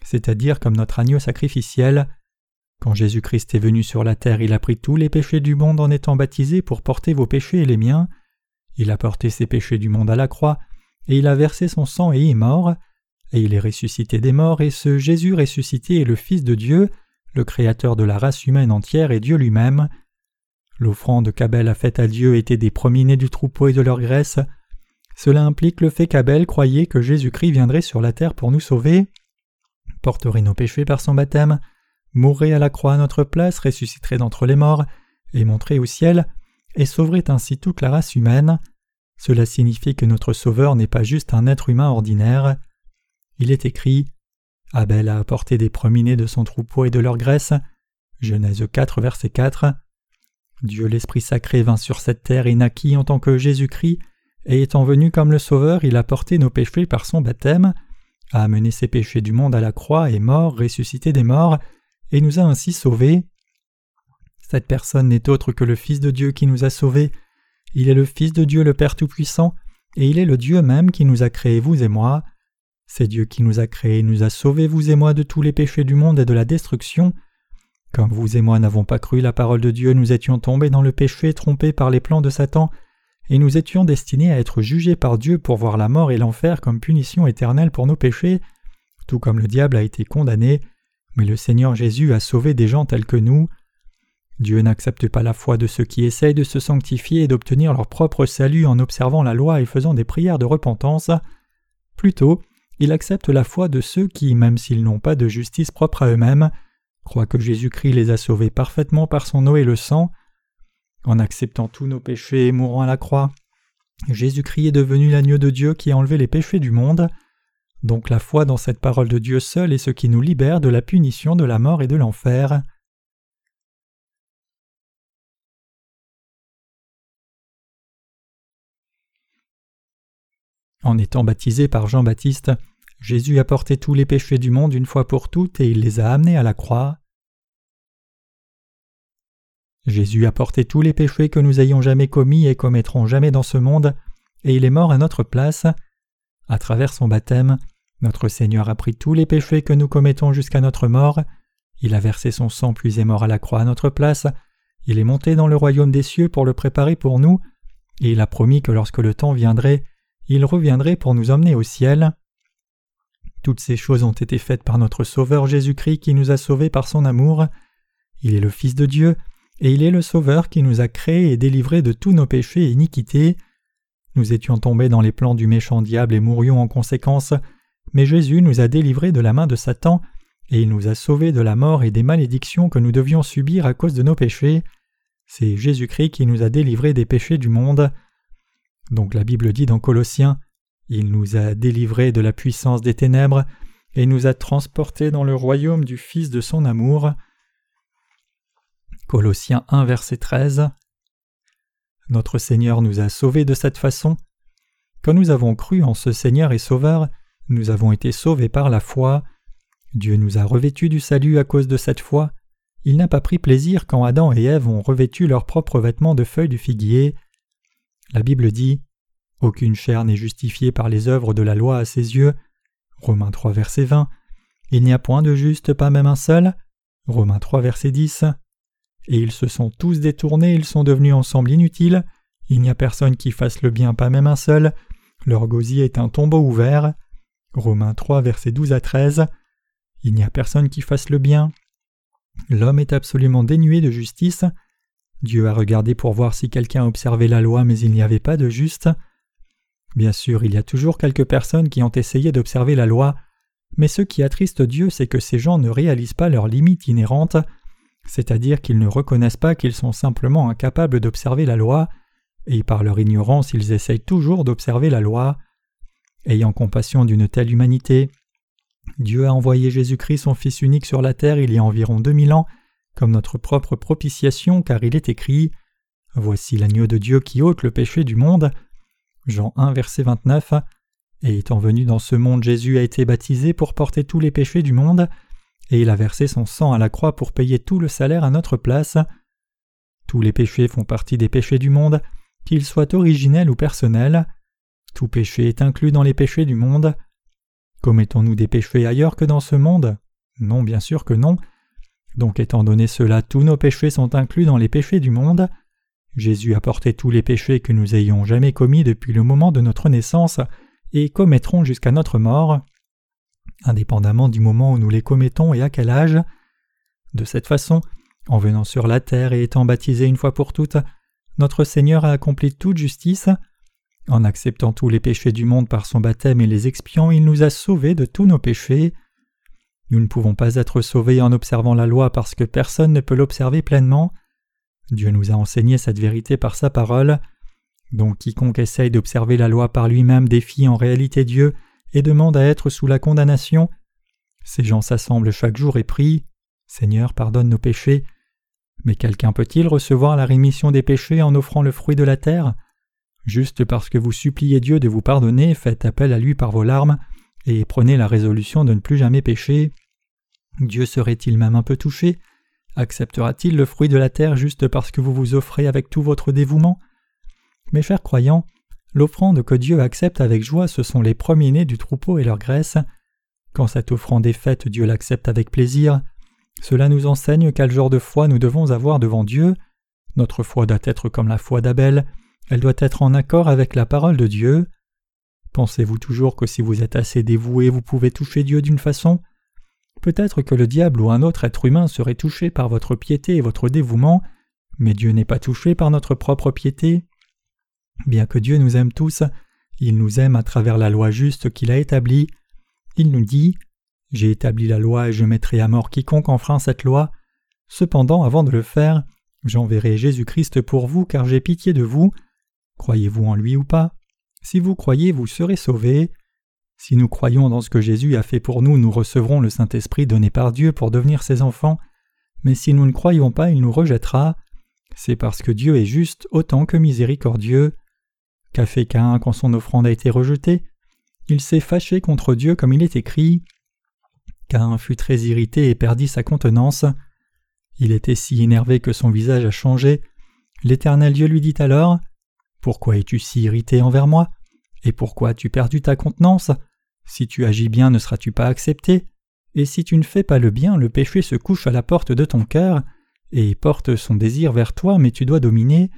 c'est-à-dire comme notre agneau sacrificiel. Quand Jésus-Christ est venu sur la terre, il a pris tous les péchés du monde en étant baptisé pour porter vos péchés et les miens. Il a porté ces péchés du monde à la croix, et il a versé son sang et est mort, et il est ressuscité des morts, et ce Jésus ressuscité est le Fils de Dieu, le Créateur de la race humaine entière et Dieu lui-même. L'offrande qu'Abel a faite à Dieu était des premiers-nés du troupeau et de leur graisse. Cela implique le fait qu'Abel croyait que Jésus-Christ viendrait sur la terre pour nous sauver, porterait nos péchés par son baptême, mourrait à la croix à notre place, ressusciterait d'entre les morts, et monterait au ciel, et sauverait ainsi toute la race humaine. Cela signifie que notre Sauveur n'est pas juste un être humain ordinaire. Il est écrit Abel a apporté des premiers de son troupeau et de leur graisse. Genèse 4, verset 4. Dieu l'Esprit sacré vint sur cette terre et naquit en tant que Jésus-Christ, et étant venu comme le Sauveur, il a porté nos péchés par son baptême, a amené ses péchés du monde à la croix, et mort, ressuscité des morts, et nous a ainsi sauvés. Cette personne n'est autre que le Fils de Dieu qui nous a sauvés. Il est le Fils de Dieu le Père Tout-Puissant, et il est le Dieu même qui nous a créés, vous et moi. C'est Dieu qui nous a créés, nous a sauvés, vous et moi, de tous les péchés du monde et de la destruction. Comme vous et moi n'avons pas cru la parole de Dieu, nous étions tombés dans le péché, trompés par les plans de Satan, et nous étions destinés à être jugés par Dieu pour voir la mort et l'enfer comme punition éternelle pour nos péchés, tout comme le diable a été condamné, mais le Seigneur Jésus a sauvé des gens tels que nous. Dieu n'accepte pas la foi de ceux qui essayent de se sanctifier et d'obtenir leur propre salut en observant la loi et faisant des prières de repentance. Plutôt, il accepte la foi de ceux qui, même s'ils n'ont pas de justice propre à eux-mêmes, croient que Jésus-Christ les a sauvés parfaitement par son eau et le sang. En acceptant tous nos péchés et mourant à la croix, Jésus-Christ est devenu l'agneau de Dieu qui a enlevé les péchés du monde. Donc la foi dans cette parole de Dieu seul est ce qui nous libère de la punition de la mort et de l'enfer. En étant baptisé par Jean-Baptiste, Jésus a porté tous les péchés du monde une fois pour toutes et il les a amenés à la croix. Jésus a porté tous les péchés que nous ayons jamais commis et commettrons jamais dans ce monde, et il est mort à notre place. À travers son baptême, notre Seigneur a pris tous les péchés que nous commettons jusqu'à notre mort, il a versé son sang puis est mort à la croix à notre place, il est monté dans le royaume des cieux pour le préparer pour nous, et il a promis que lorsque le temps viendrait, il reviendrait pour nous emmener au ciel. Toutes ces choses ont été faites par notre Sauveur Jésus-Christ qui nous a sauvés par son amour. Il est le Fils de Dieu, et il est le Sauveur qui nous a créés et délivrés de tous nos péchés et iniquités. Nous étions tombés dans les plans du méchant diable et mourions en conséquence, mais Jésus nous a délivrés de la main de Satan, et il nous a sauvés de la mort et des malédictions que nous devions subir à cause de nos péchés. C'est Jésus-Christ qui nous a délivrés des péchés du monde. Donc la Bible dit dans Colossiens Il nous a délivrés de la puissance des ténèbres et nous a transportés dans le royaume du Fils de son amour. Colossiens 1 verset 13 Notre Seigneur nous a sauvés de cette façon. Quand nous avons cru en ce Seigneur et Sauveur, nous avons été sauvés par la foi. Dieu nous a revêtus du salut à cause de cette foi. Il n'a pas pris plaisir quand Adam et Ève ont revêtu leurs propres vêtements de feuilles du figuier. La Bible dit Aucune chair n'est justifiée par les œuvres de la loi à ses yeux. Romains 3 verset 20. Il n'y a point de juste, pas même un seul. Romains 3 verset 10. Et ils se sont tous détournés, ils sont devenus ensemble inutiles. Il n'y a personne qui fasse le bien, pas même un seul. Leur gosier est un tombeau ouvert. Romains 3 verset 12 à 13. Il n'y a personne qui fasse le bien. L'homme est absolument dénué de justice. Dieu a regardé pour voir si quelqu'un observait la loi, mais il n'y avait pas de juste. Bien sûr, il y a toujours quelques personnes qui ont essayé d'observer la loi, mais ce qui attriste Dieu, c'est que ces gens ne réalisent pas leurs limites inhérentes, c'est-à-dire qu'ils ne reconnaissent pas qu'ils sont simplement incapables d'observer la loi, et par leur ignorance ils essayent toujours d'observer la loi. Ayant compassion d'une telle humanité, Dieu a envoyé Jésus-Christ son Fils unique sur la terre il y a environ deux mille ans, comme notre propre propitiation, car il est écrit Voici l'agneau de Dieu qui ôte le péché du monde. Jean 1, verset 29. Et étant venu dans ce monde, Jésus a été baptisé pour porter tous les péchés du monde, et il a versé son sang à la croix pour payer tout le salaire à notre place. Tous les péchés font partie des péchés du monde, qu'ils soient originels ou personnels. Tout péché est inclus dans les péchés du monde. Commettons-nous des péchés ailleurs que dans ce monde? Non, bien sûr que non. Donc étant donné cela, tous nos péchés sont inclus dans les péchés du monde. Jésus a porté tous les péchés que nous ayons jamais commis depuis le moment de notre naissance et commettrons jusqu'à notre mort, indépendamment du moment où nous les commettons et à quel âge. De cette façon, en venant sur la terre et étant baptisé une fois pour toutes, notre Seigneur a accompli toute justice. En acceptant tous les péchés du monde par son baptême et les expiant, il nous a sauvés de tous nos péchés. Nous ne pouvons pas être sauvés en observant la loi parce que personne ne peut l'observer pleinement. Dieu nous a enseigné cette vérité par sa parole. Donc quiconque essaye d'observer la loi par lui-même défie en réalité Dieu et demande à être sous la condamnation. Ces gens s'assemblent chaque jour et prient Seigneur, pardonne nos péchés. Mais quelqu'un peut-il recevoir la rémission des péchés en offrant le fruit de la terre? Juste parce que vous suppliez Dieu de vous pardonner, faites appel à lui par vos larmes et prenez la résolution de ne plus jamais pécher. Dieu serait-il même un peu touché? Acceptera-t-il le fruit de la terre juste parce que vous vous offrez avec tout votre dévouement? Mes chers croyants, l'offrande que Dieu accepte avec joie, ce sont les premiers-nés du troupeau et leur graisse. Quand cette offrande est faite, Dieu l'accepte avec plaisir. Cela nous enseigne quel genre de foi nous devons avoir devant Dieu. Notre foi doit être comme la foi d'Abel, elle doit être en accord avec la parole de Dieu. Pensez-vous toujours que si vous êtes assez dévoué, vous pouvez toucher Dieu d'une façon? Peut-être que le diable ou un autre être humain serait touché par votre piété et votre dévouement, mais Dieu n'est pas touché par notre propre piété. Bien que Dieu nous aime tous, il nous aime à travers la loi juste qu'il a établie. Il nous dit J'ai établi la loi et je mettrai à mort quiconque enfreint cette loi. Cependant, avant de le faire, j'enverrai Jésus-Christ pour vous car j'ai pitié de vous. Croyez-vous en lui ou pas? Si vous croyez, vous serez sauvés. Si nous croyons dans ce que Jésus a fait pour nous, nous recevrons le Saint-Esprit donné par Dieu pour devenir ses enfants, mais si nous ne croyons pas, il nous rejettera. C'est parce que Dieu est juste autant que miséricordieux. Qu'a fait Cain quand son offrande a été rejetée Il s'est fâché contre Dieu comme il est écrit. Cain fut très irrité et perdit sa contenance. Il était si énervé que son visage a changé. L'Éternel Dieu lui dit alors Pourquoi es-tu si irrité envers moi? Et pourquoi as-tu perdu ta contenance? Si tu agis bien, ne seras-tu pas accepté? Et si tu ne fais pas le bien, le péché se couche à la porte de ton cœur et porte son désir vers toi, mais tu dois dominer.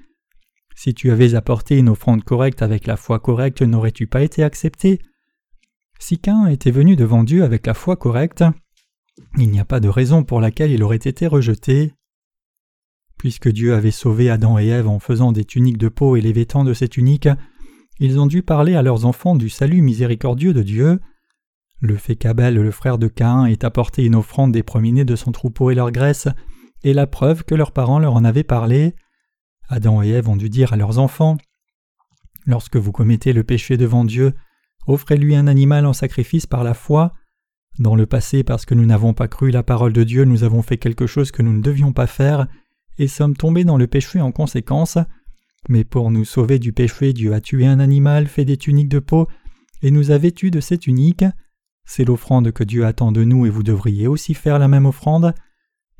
Si tu avais apporté une offrande correcte avec la foi correcte, n'aurais-tu pas été accepté? Si qu'un était venu devant Dieu avec la foi correcte, il n'y a pas de raison pour laquelle il aurait été rejeté. Puisque Dieu avait sauvé Adam et Ève en faisant des tuniques de peau et les vêtant de ces tuniques, ils ont dû parler à leurs enfants du salut miséricordieux de Dieu. Le fait qu'Abel, le frère de Caïn, ait apporté une offrande des premiers-nés de son troupeau et leur graisse est la preuve que leurs parents leur en avaient parlé. Adam et Ève ont dû dire à leurs enfants Lorsque vous commettez le péché devant Dieu, offrez-lui un animal en sacrifice par la foi. Dans le passé, parce que nous n'avons pas cru la parole de Dieu, nous avons fait quelque chose que nous ne devions pas faire, et sommes tombés dans le péché en conséquence. Mais pour nous sauver du péché, Dieu a tué un animal, fait des tuniques de peau, et nous a vêtus de ces tuniques. C'est l'offrande que Dieu attend de nous, et vous devriez aussi faire la même offrande.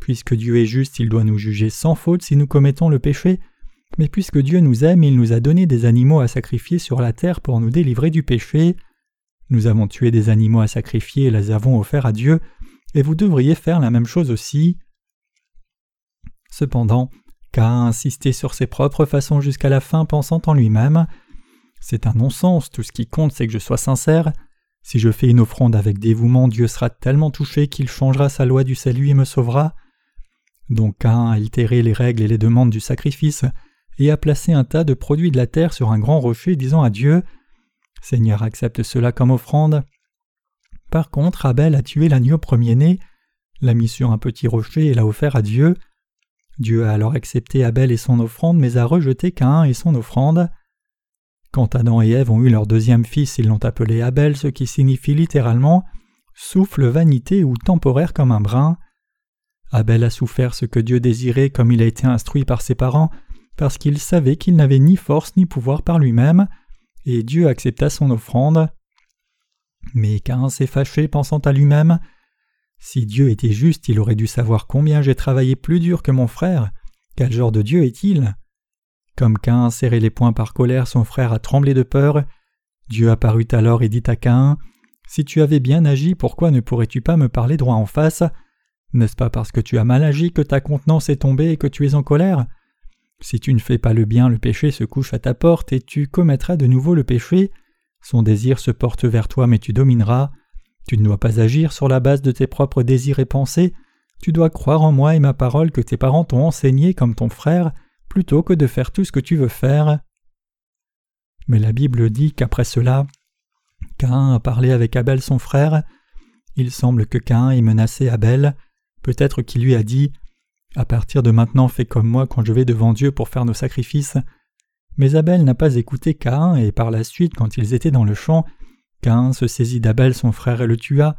Puisque Dieu est juste, il doit nous juger sans faute si nous commettons le péché, mais puisque Dieu nous aime, il nous a donné des animaux à sacrifier sur la terre pour nous délivrer du péché. Nous avons tué des animaux à sacrifier et les avons offerts à Dieu, et vous devriez faire la même chose aussi. Cependant, Cain insisté sur ses propres façons jusqu'à la fin, pensant en lui-même C'est un non-sens, tout ce qui compte c'est que je sois sincère. Si je fais une offrande avec dévouement, Dieu sera tellement touché qu'il changera sa loi du salut et me sauvera. Donc Cain a altéré les règles et les demandes du sacrifice, et a placé un tas de produits de la terre sur un grand rocher, disant à Dieu Seigneur, accepte cela comme offrande. Par contre, Abel a tué l'agneau premier-né, l'a mis sur un petit rocher et l'a offert à Dieu. Dieu a alors accepté Abel et son offrande, mais a rejeté Caïn et son offrande. Quand Adam et Ève ont eu leur deuxième fils, ils l'ont appelé Abel, ce qui signifie littéralement souffle, vanité ou temporaire comme un brin. Abel a souffert ce que Dieu désirait comme il a été instruit par ses parents, parce qu'il savait qu'il n'avait ni force ni pouvoir par lui-même, et Dieu accepta son offrande. Mais Caïn s'est fâché, pensant à lui-même si Dieu était juste, il aurait dû savoir combien j'ai travaillé plus dur que mon frère. Quel genre de Dieu est-il? Comme Cain serrait les poings par colère, son frère a tremblé de peur. Dieu apparut alors et dit à Cain Si tu avais bien agi, pourquoi ne pourrais-tu pas me parler droit en face? N'est-ce pas parce que tu as mal agi que ta contenance est tombée et que tu es en colère? Si tu ne fais pas le bien, le péché se couche à ta porte et tu commettras de nouveau le péché. Son désir se porte vers toi, mais tu domineras. Tu ne dois pas agir sur la base de tes propres désirs et pensées, tu dois croire en moi et ma parole que tes parents t'ont enseigné comme ton frère, plutôt que de faire tout ce que tu veux faire. Mais la Bible dit qu'après cela, Cain a parlé avec Abel son frère. Il semble que Cain ait menacé Abel, peut-être qu'il lui a dit À partir de maintenant, fais comme moi quand je vais devant Dieu pour faire nos sacrifices. Mais Abel n'a pas écouté Caïn, et par la suite, quand ils étaient dans le champ, Caïn se saisit d'Abel son frère et le tua.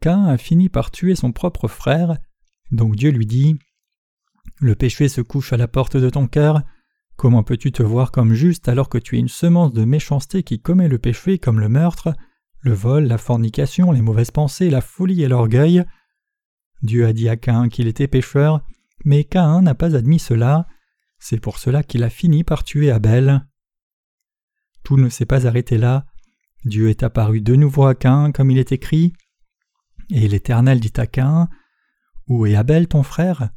Caïn a fini par tuer son propre frère. Donc Dieu lui dit Le péché se couche à la porte de ton cœur. Comment peux-tu te voir comme juste alors que tu es une semence de méchanceté qui commet le péché comme le meurtre, le vol, la fornication, les mauvaises pensées, la folie et l'orgueil? Dieu a dit à Caïn qu'il était pécheur, mais Caïn n'a pas admis cela. C'est pour cela qu'il a fini par tuer Abel. Tout ne s'est pas arrêté là. Dieu est apparu de nouveau à Caïn comme il est écrit. Et l'Éternel dit à Caïn Où est Abel ton frère?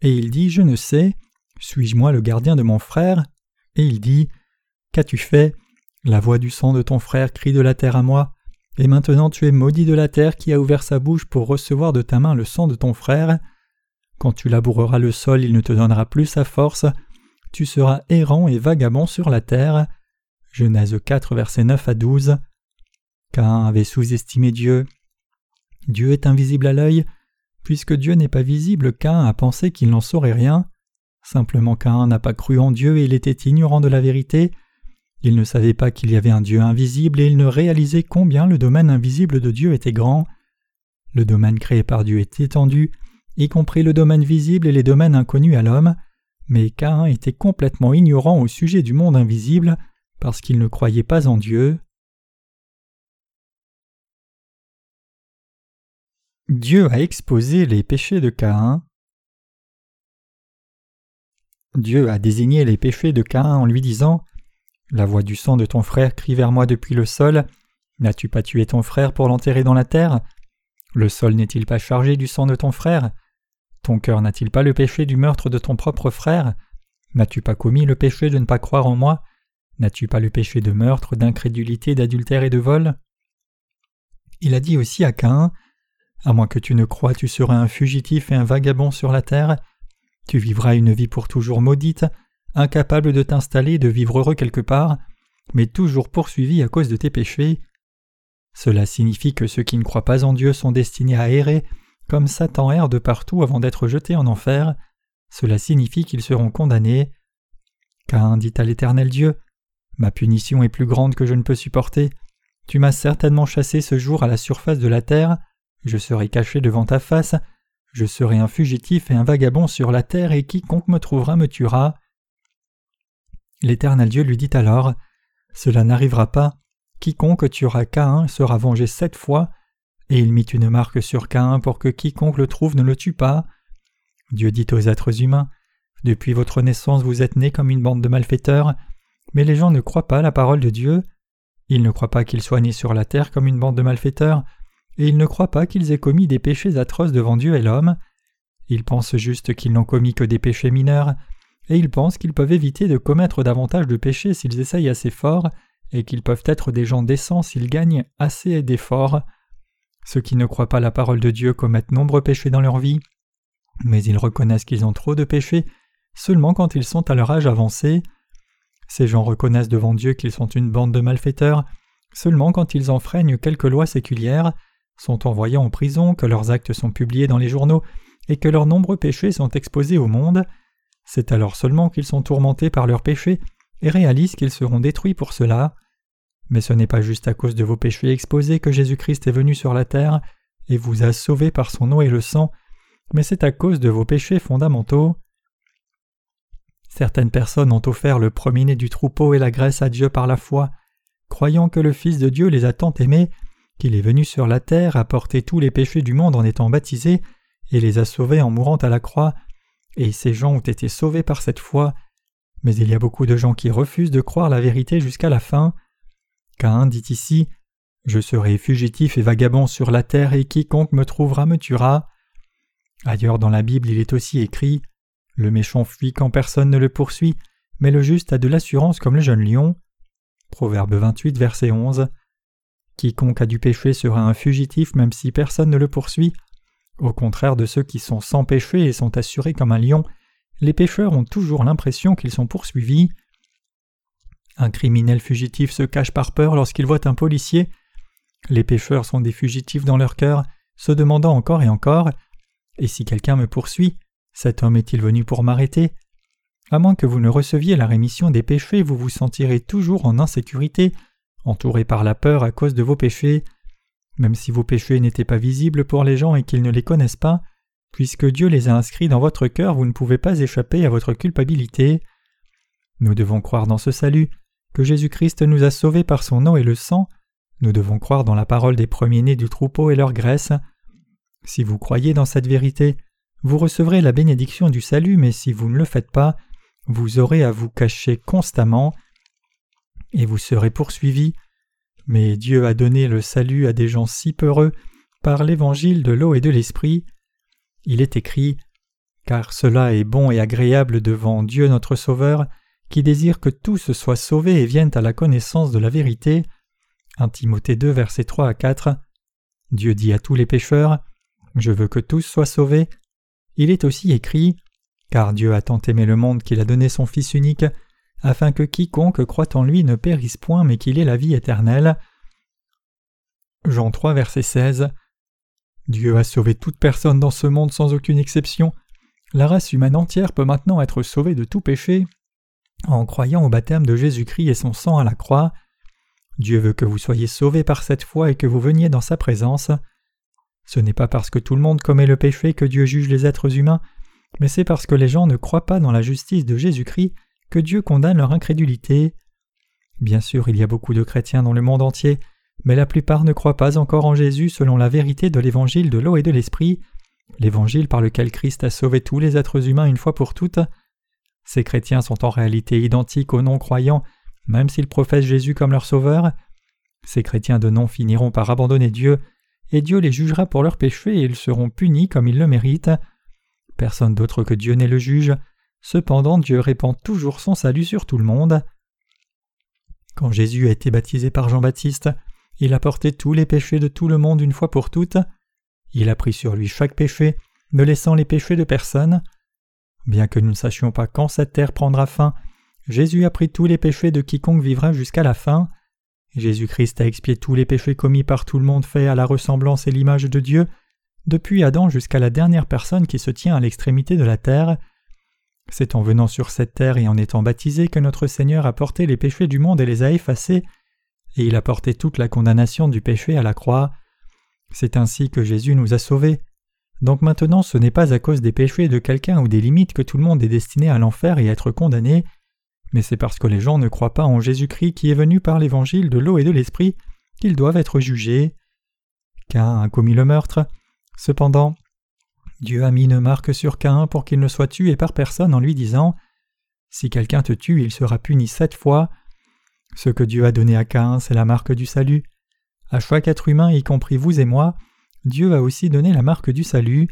Et il dit Je ne sais. Suis-je moi le gardien de mon frère? Et il dit Qu'as-tu fait? La voix du sang de ton frère crie de la terre à moi. Et maintenant tu es maudit de la terre qui a ouvert sa bouche pour recevoir de ta main le sang de ton frère. Quand tu laboureras le sol, il ne te donnera plus sa force. Tu seras errant et vagabond sur la terre. Genèse 4, versets 9 à 12. Cain avait sous-estimé Dieu. Dieu est invisible à l'œil. Puisque Dieu n'est pas visible, Cain a pensé qu'il n'en saurait rien. Simplement Cain n'a pas cru en Dieu et il était ignorant de la vérité. Il ne savait pas qu'il y avait un Dieu invisible et il ne réalisait combien le domaine invisible de Dieu était grand. Le domaine créé par Dieu est étendu, y compris le domaine visible et les domaines inconnus à l'homme, mais Cain était complètement ignorant au sujet du monde invisible parce qu'il ne croyait pas en Dieu. Dieu a exposé les péchés de Caïn. Dieu a désigné les péchés de Caïn en lui disant la voix du sang de ton frère crie vers moi depuis le sol. N'as-tu pas tué ton frère pour l'enterrer dans la terre? Le sol n'est-il pas chargé du sang de ton frère? Ton cœur n'a-t-il pas le péché du meurtre de ton propre frère? N'as-tu pas commis le péché de ne pas croire en moi? N'as-tu pas le péché de meurtre, d'incrédulité, d'adultère et de vol? Il a dit aussi à Caïn À moins que tu ne crois, tu seras un fugitif et un vagabond sur la terre. Tu vivras une vie pour toujours maudite, incapable de t'installer et de vivre heureux quelque part, mais toujours poursuivi à cause de tes péchés. Cela signifie que ceux qui ne croient pas en Dieu sont destinés à errer, comme Satan erre de partout avant d'être jeté en enfer. Cela signifie qu'ils seront condamnés. Cain dit à l'Éternel Dieu Ma punition est plus grande que je ne peux supporter. Tu m'as certainement chassé ce jour à la surface de la terre. Je serai caché devant ta face. Je serai un fugitif et un vagabond sur la terre, et quiconque me trouvera me tuera. L'Éternel Dieu lui dit alors Cela n'arrivera pas. Quiconque tuera Caïn sera vengé sept fois. Et il mit une marque sur Caïn pour que quiconque le trouve ne le tue pas. Dieu dit aux êtres humains Depuis votre naissance, vous êtes nés comme une bande de malfaiteurs. Mais les gens ne croient pas la parole de Dieu. Ils ne croient pas qu'ils soient nés sur la terre comme une bande de malfaiteurs. Et ils ne croient pas qu'ils aient commis des péchés atroces devant Dieu et l'homme. Ils pensent juste qu'ils n'ont commis que des péchés mineurs et ils pensent qu'ils peuvent éviter de commettre davantage de péchés s'ils essayent assez fort, et qu'ils peuvent être des gens décents s'ils gagnent assez d'efforts. Ceux qui ne croient pas la parole de Dieu commettent nombreux péchés dans leur vie, mais ils reconnaissent qu'ils ont trop de péchés seulement quand ils sont à leur âge avancé. Ces gens reconnaissent devant Dieu qu'ils sont une bande de malfaiteurs seulement quand ils enfreignent quelques lois séculières, sont envoyés en prison, que leurs actes sont publiés dans les journaux et que leurs nombreux péchés sont exposés au monde. C'est alors seulement qu'ils sont tourmentés par leurs péchés et réalisent qu'ils seront détruits pour cela. Mais ce n'est pas juste à cause de vos péchés exposés que Jésus-Christ est venu sur la terre et vous a sauvés par son eau et le sang, mais c'est à cause de vos péchés fondamentaux. Certaines personnes ont offert le premier-né du troupeau et la graisse à Dieu par la foi, croyant que le Fils de Dieu les a tant aimés qu'il est venu sur la terre, a porté tous les péchés du monde en étant baptisé, et les a sauvés en mourant à la croix, et ces gens ont été sauvés par cette foi, mais il y a beaucoup de gens qui refusent de croire la vérité jusqu'à la fin. Cain dit ici Je serai fugitif et vagabond sur la terre, et quiconque me trouvera me tuera. Ailleurs dans la Bible il est aussi écrit Le méchant fuit quand personne ne le poursuit, mais le juste a de l'assurance comme le jeune lion. Proverbe 28, verset 11. Quiconque a du péché sera un fugitif même si personne ne le poursuit. Au contraire de ceux qui sont sans péché et sont assurés comme un lion, les pécheurs ont toujours l'impression qu'ils sont poursuivis. Un criminel fugitif se cache par peur lorsqu'il voit un policier. Les pécheurs sont des fugitifs dans leur cœur, se demandant encore et encore Et si quelqu'un me poursuit, cet homme est-il venu pour m'arrêter? À moins que vous ne receviez la rémission des péchés, vous vous sentirez toujours en insécurité, entouré par la peur à cause de vos péchés. Même si vos péchés n'étaient pas visibles pour les gens et qu'ils ne les connaissent pas, puisque Dieu les a inscrits dans votre cœur, vous ne pouvez pas échapper à votre culpabilité. Nous devons croire dans ce salut, que Jésus-Christ nous a sauvés par son eau et le sang, nous devons croire dans la parole des premiers-nés du troupeau et leur graisse. Si vous croyez dans cette vérité, vous recevrez la bénédiction du salut, mais si vous ne le faites pas, vous aurez à vous cacher constamment et vous serez poursuivis. Mais Dieu a donné le salut à des gens si peureux par l'évangile de l'eau et de l'esprit. Il est écrit Car cela est bon et agréable devant Dieu notre Sauveur, qui désire que tous soient sauvés et viennent à la connaissance de la vérité. 1 Timothée 2, versets 3 à 4. Dieu dit à tous les pécheurs Je veux que tous soient sauvés. Il est aussi écrit car Dieu a tant aimé le monde qu'il a donné son Fils unique, afin que quiconque croit en lui ne périsse point mais qu'il ait la vie éternelle. Jean 3 verset 16 Dieu a sauvé toute personne dans ce monde sans aucune exception. La race humaine entière peut maintenant être sauvée de tout péché en croyant au baptême de Jésus-Christ et son sang à la croix. Dieu veut que vous soyez sauvés par cette foi et que vous veniez dans sa présence. Ce n'est pas parce que tout le monde commet le péché que Dieu juge les êtres humains, mais c'est parce que les gens ne croient pas dans la justice de Jésus-Christ que Dieu condamne leur incrédulité. Bien sûr, il y a beaucoup de chrétiens dans le monde entier, mais la plupart ne croient pas encore en Jésus selon la vérité de l'évangile de l'eau et de l'esprit, l'évangile par lequel Christ a sauvé tous les êtres humains une fois pour toutes. Ces chrétiens sont en réalité identiques aux non-croyants, même s'ils professent Jésus comme leur sauveur. Ces chrétiens de non finiront par abandonner Dieu, et Dieu les jugera pour leurs péchés et ils seront punis comme ils le méritent. Personne d'autre que Dieu n'est le juge. Cependant, Dieu répand toujours son salut sur tout le monde. Quand Jésus a été baptisé par Jean-Baptiste, il a porté tous les péchés de tout le monde une fois pour toutes. Il a pris sur lui chaque péché, ne laissant les péchés de personne. Bien que nous ne sachions pas quand cette terre prendra fin, Jésus a pris tous les péchés de quiconque vivra jusqu'à la fin. Jésus-Christ a expié tous les péchés commis par tout le monde fait à la ressemblance et l'image de Dieu, depuis Adam jusqu'à la dernière personne qui se tient à l'extrémité de la terre. C'est en venant sur cette terre et en étant baptisé que notre Seigneur a porté les péchés du monde et les a effacés, et il a porté toute la condamnation du péché à la croix. C'est ainsi que Jésus nous a sauvés. Donc maintenant ce n'est pas à cause des péchés de quelqu'un ou des limites que tout le monde est destiné à l'enfer et être condamné, mais c'est parce que les gens ne croient pas en Jésus-Christ qui est venu par l'évangile de l'eau et de l'esprit qu'ils doivent être jugés. Cain a commis le meurtre, Cependant, Dieu a mis une marque sur Cain pour qu'il ne soit tué par personne en lui disant Si quelqu'un te tue, il sera puni sept fois. Ce que Dieu a donné à Cain, c'est la marque du salut. À chaque être humain, y compris vous et moi, Dieu a aussi donné la marque du salut.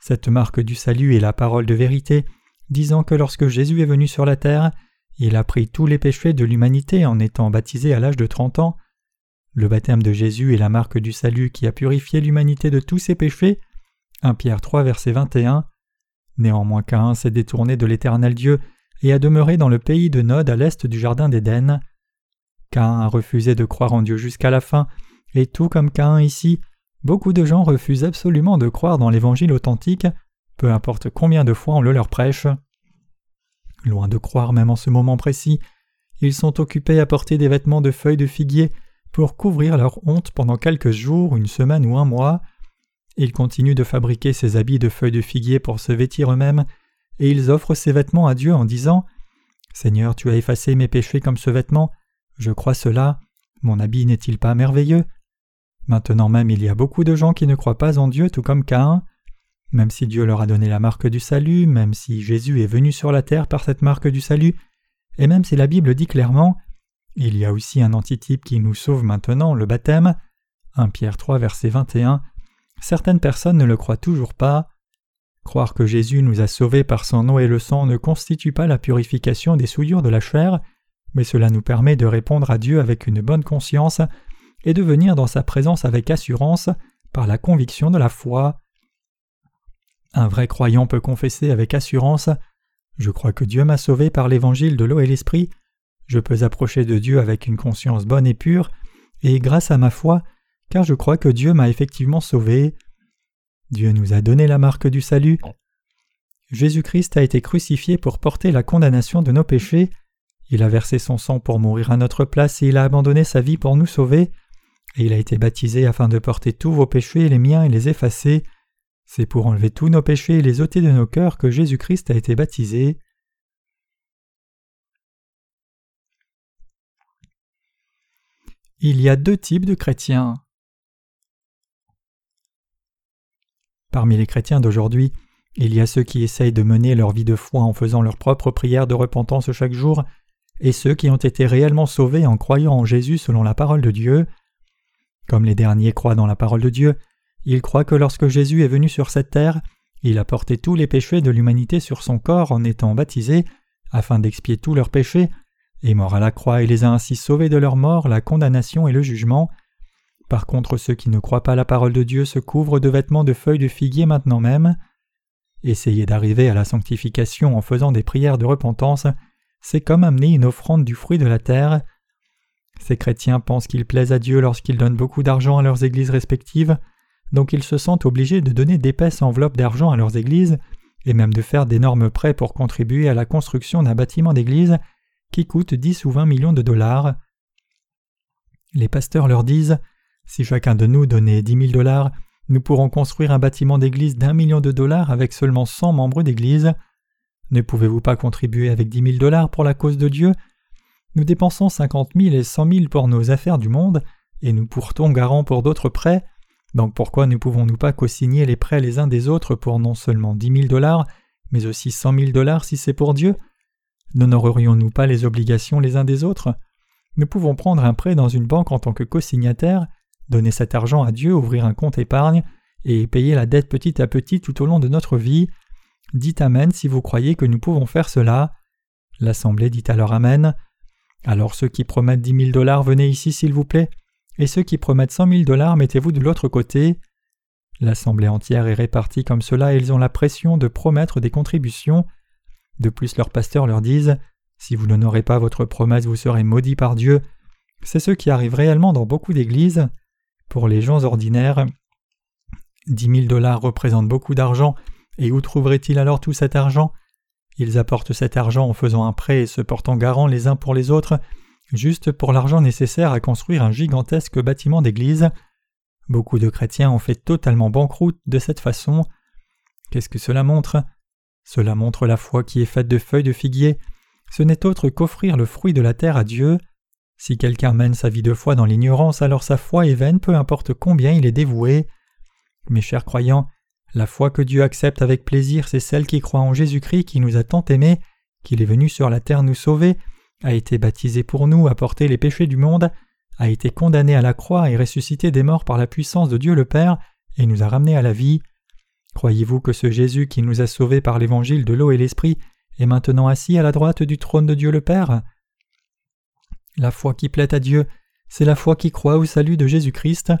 Cette marque du salut est la parole de vérité, disant que lorsque Jésus est venu sur la terre, il a pris tous les péchés de l'humanité en étant baptisé à l'âge de trente ans. Le baptême de Jésus est la marque du salut qui a purifié l'humanité de tous ses péchés. 1 Pierre 3 verset 21. Néanmoins Cain s'est détourné de l'éternel Dieu et a demeuré dans le pays de Nod à l'est du jardin d'Éden. Cain a refusé de croire en Dieu jusqu'à la fin, et tout comme Cain ici, beaucoup de gens refusent absolument de croire dans l'évangile authentique, peu importe combien de fois on le leur prêche. Loin de croire même en ce moment précis, ils sont occupés à porter des vêtements de feuilles de figuier pour couvrir leur honte pendant quelques jours, une semaine ou un mois. Ils continuent de fabriquer ces habits de feuilles de figuier pour se vêtir eux-mêmes, et ils offrent ces vêtements à Dieu en disant Seigneur, tu as effacé mes péchés comme ce vêtement, je crois cela, mon habit n'est-il pas merveilleux? Maintenant même il y a beaucoup de gens qui ne croient pas en Dieu tout comme Caïn. Même si Dieu leur a donné la marque du salut, même si Jésus est venu sur la terre par cette marque du salut, et même si la Bible dit clairement il y a aussi un antitype qui nous sauve maintenant, le baptême. 1 Pierre 3 verset 21. Certaines personnes ne le croient toujours pas. Croire que Jésus nous a sauvés par son eau et le sang ne constitue pas la purification des souillures de la chair, mais cela nous permet de répondre à Dieu avec une bonne conscience et de venir dans sa présence avec assurance par la conviction de la foi. Un vrai croyant peut confesser avec assurance Je crois que Dieu m'a sauvé par l'évangile de l'eau et l'esprit, je peux approcher de Dieu avec une conscience bonne et pure, et grâce à ma foi, car je crois que Dieu m'a effectivement sauvé. Dieu nous a donné la marque du salut. Jésus-Christ a été crucifié pour porter la condamnation de nos péchés, il a versé son sang pour mourir à notre place et il a abandonné sa vie pour nous sauver, et il a été baptisé afin de porter tous vos péchés, les miens et les effacer. C'est pour enlever tous nos péchés et les ôter de nos cœurs que Jésus-Christ a été baptisé. Il y a deux types de chrétiens. Parmi les chrétiens d'aujourd'hui, il y a ceux qui essayent de mener leur vie de foi en faisant leur propre prière de repentance chaque jour, et ceux qui ont été réellement sauvés en croyant en Jésus selon la parole de Dieu. Comme les derniers croient dans la parole de Dieu, ils croient que lorsque Jésus est venu sur cette terre, il a porté tous les péchés de l'humanité sur son corps en étant baptisé, afin d'expier tous leurs péchés, est mort à la croix et les a ainsi sauvés de leur mort, la condamnation et le jugement. Par contre, ceux qui ne croient pas la parole de Dieu se couvrent de vêtements de feuilles de figuier maintenant même. Essayer d'arriver à la sanctification en faisant des prières de repentance, c'est comme amener une offrande du fruit de la terre. Ces chrétiens pensent qu'ils plaisent à Dieu lorsqu'ils donnent beaucoup d'argent à leurs églises respectives, donc ils se sentent obligés de donner d'épaisses enveloppes d'argent à leurs églises, et même de faire d'énormes prêts pour contribuer à la construction d'un bâtiment d'église qui coûte 10 ou 20 millions de dollars. Les pasteurs leur disent si chacun de nous donnait dix mille dollars, nous pourrons construire un bâtiment d'église d'un million de dollars avec seulement cent membres d'église. Ne pouvez-vous pas contribuer avec dix mille dollars pour la cause de Dieu? Nous dépensons cinquante mille et cent mille pour nos affaires du monde, et nous portons garant pour d'autres prêts. Donc pourquoi ne pouvons-nous pas co-signer les prêts les uns des autres pour non seulement dix mille dollars, mais aussi cent mille dollars si c'est pour Dieu? N'honorerions-nous pas les obligations les uns des autres? Nous pouvons prendre un prêt dans une banque en tant que co-signataire donner cet argent à Dieu, ouvrir un compte épargne et payer la dette petit à petit tout au long de notre vie. Dites Amen si vous croyez que nous pouvons faire cela. L'Assemblée dit alors Amen. Alors ceux qui promettent dix mille dollars, venez ici s'il vous plaît, et ceux qui promettent cent mille dollars, mettez-vous de l'autre côté. L'Assemblée entière est répartie comme cela et ils ont la pression de promettre des contributions. De plus, leurs pasteurs leur disent Si vous n'honorez pas votre promesse, vous serez maudits par Dieu. C'est ce qui arrive réellement dans beaucoup d'églises. Pour les gens ordinaires, dix mille dollars représentent beaucoup d'argent, et où trouveraient-ils alors tout cet argent? Ils apportent cet argent en faisant un prêt et se portant garant les uns pour les autres, juste pour l'argent nécessaire à construire un gigantesque bâtiment d'église. Beaucoup de chrétiens ont fait totalement banqueroute de cette façon. Qu'est-ce que cela montre? Cela montre la foi qui est faite de feuilles de figuier. Ce n'est autre qu'offrir le fruit de la terre à Dieu. Si quelqu'un mène sa vie de foi dans l'ignorance, alors sa foi est vaine, peu importe combien il est dévoué. Mes chers croyants, la foi que Dieu accepte avec plaisir, c'est celle qui croit en Jésus-Christ qui nous a tant aimés, qu'il est venu sur la terre nous sauver, a été baptisé pour nous, a porté les péchés du monde, a été condamné à la croix et ressuscité des morts par la puissance de Dieu le Père, et nous a ramenés à la vie. Croyez-vous que ce Jésus qui nous a sauvés par l'évangile de l'eau et l'esprit est maintenant assis à la droite du trône de Dieu le Père? La foi qui plaît à Dieu, c'est la foi qui croit au salut de Jésus-Christ.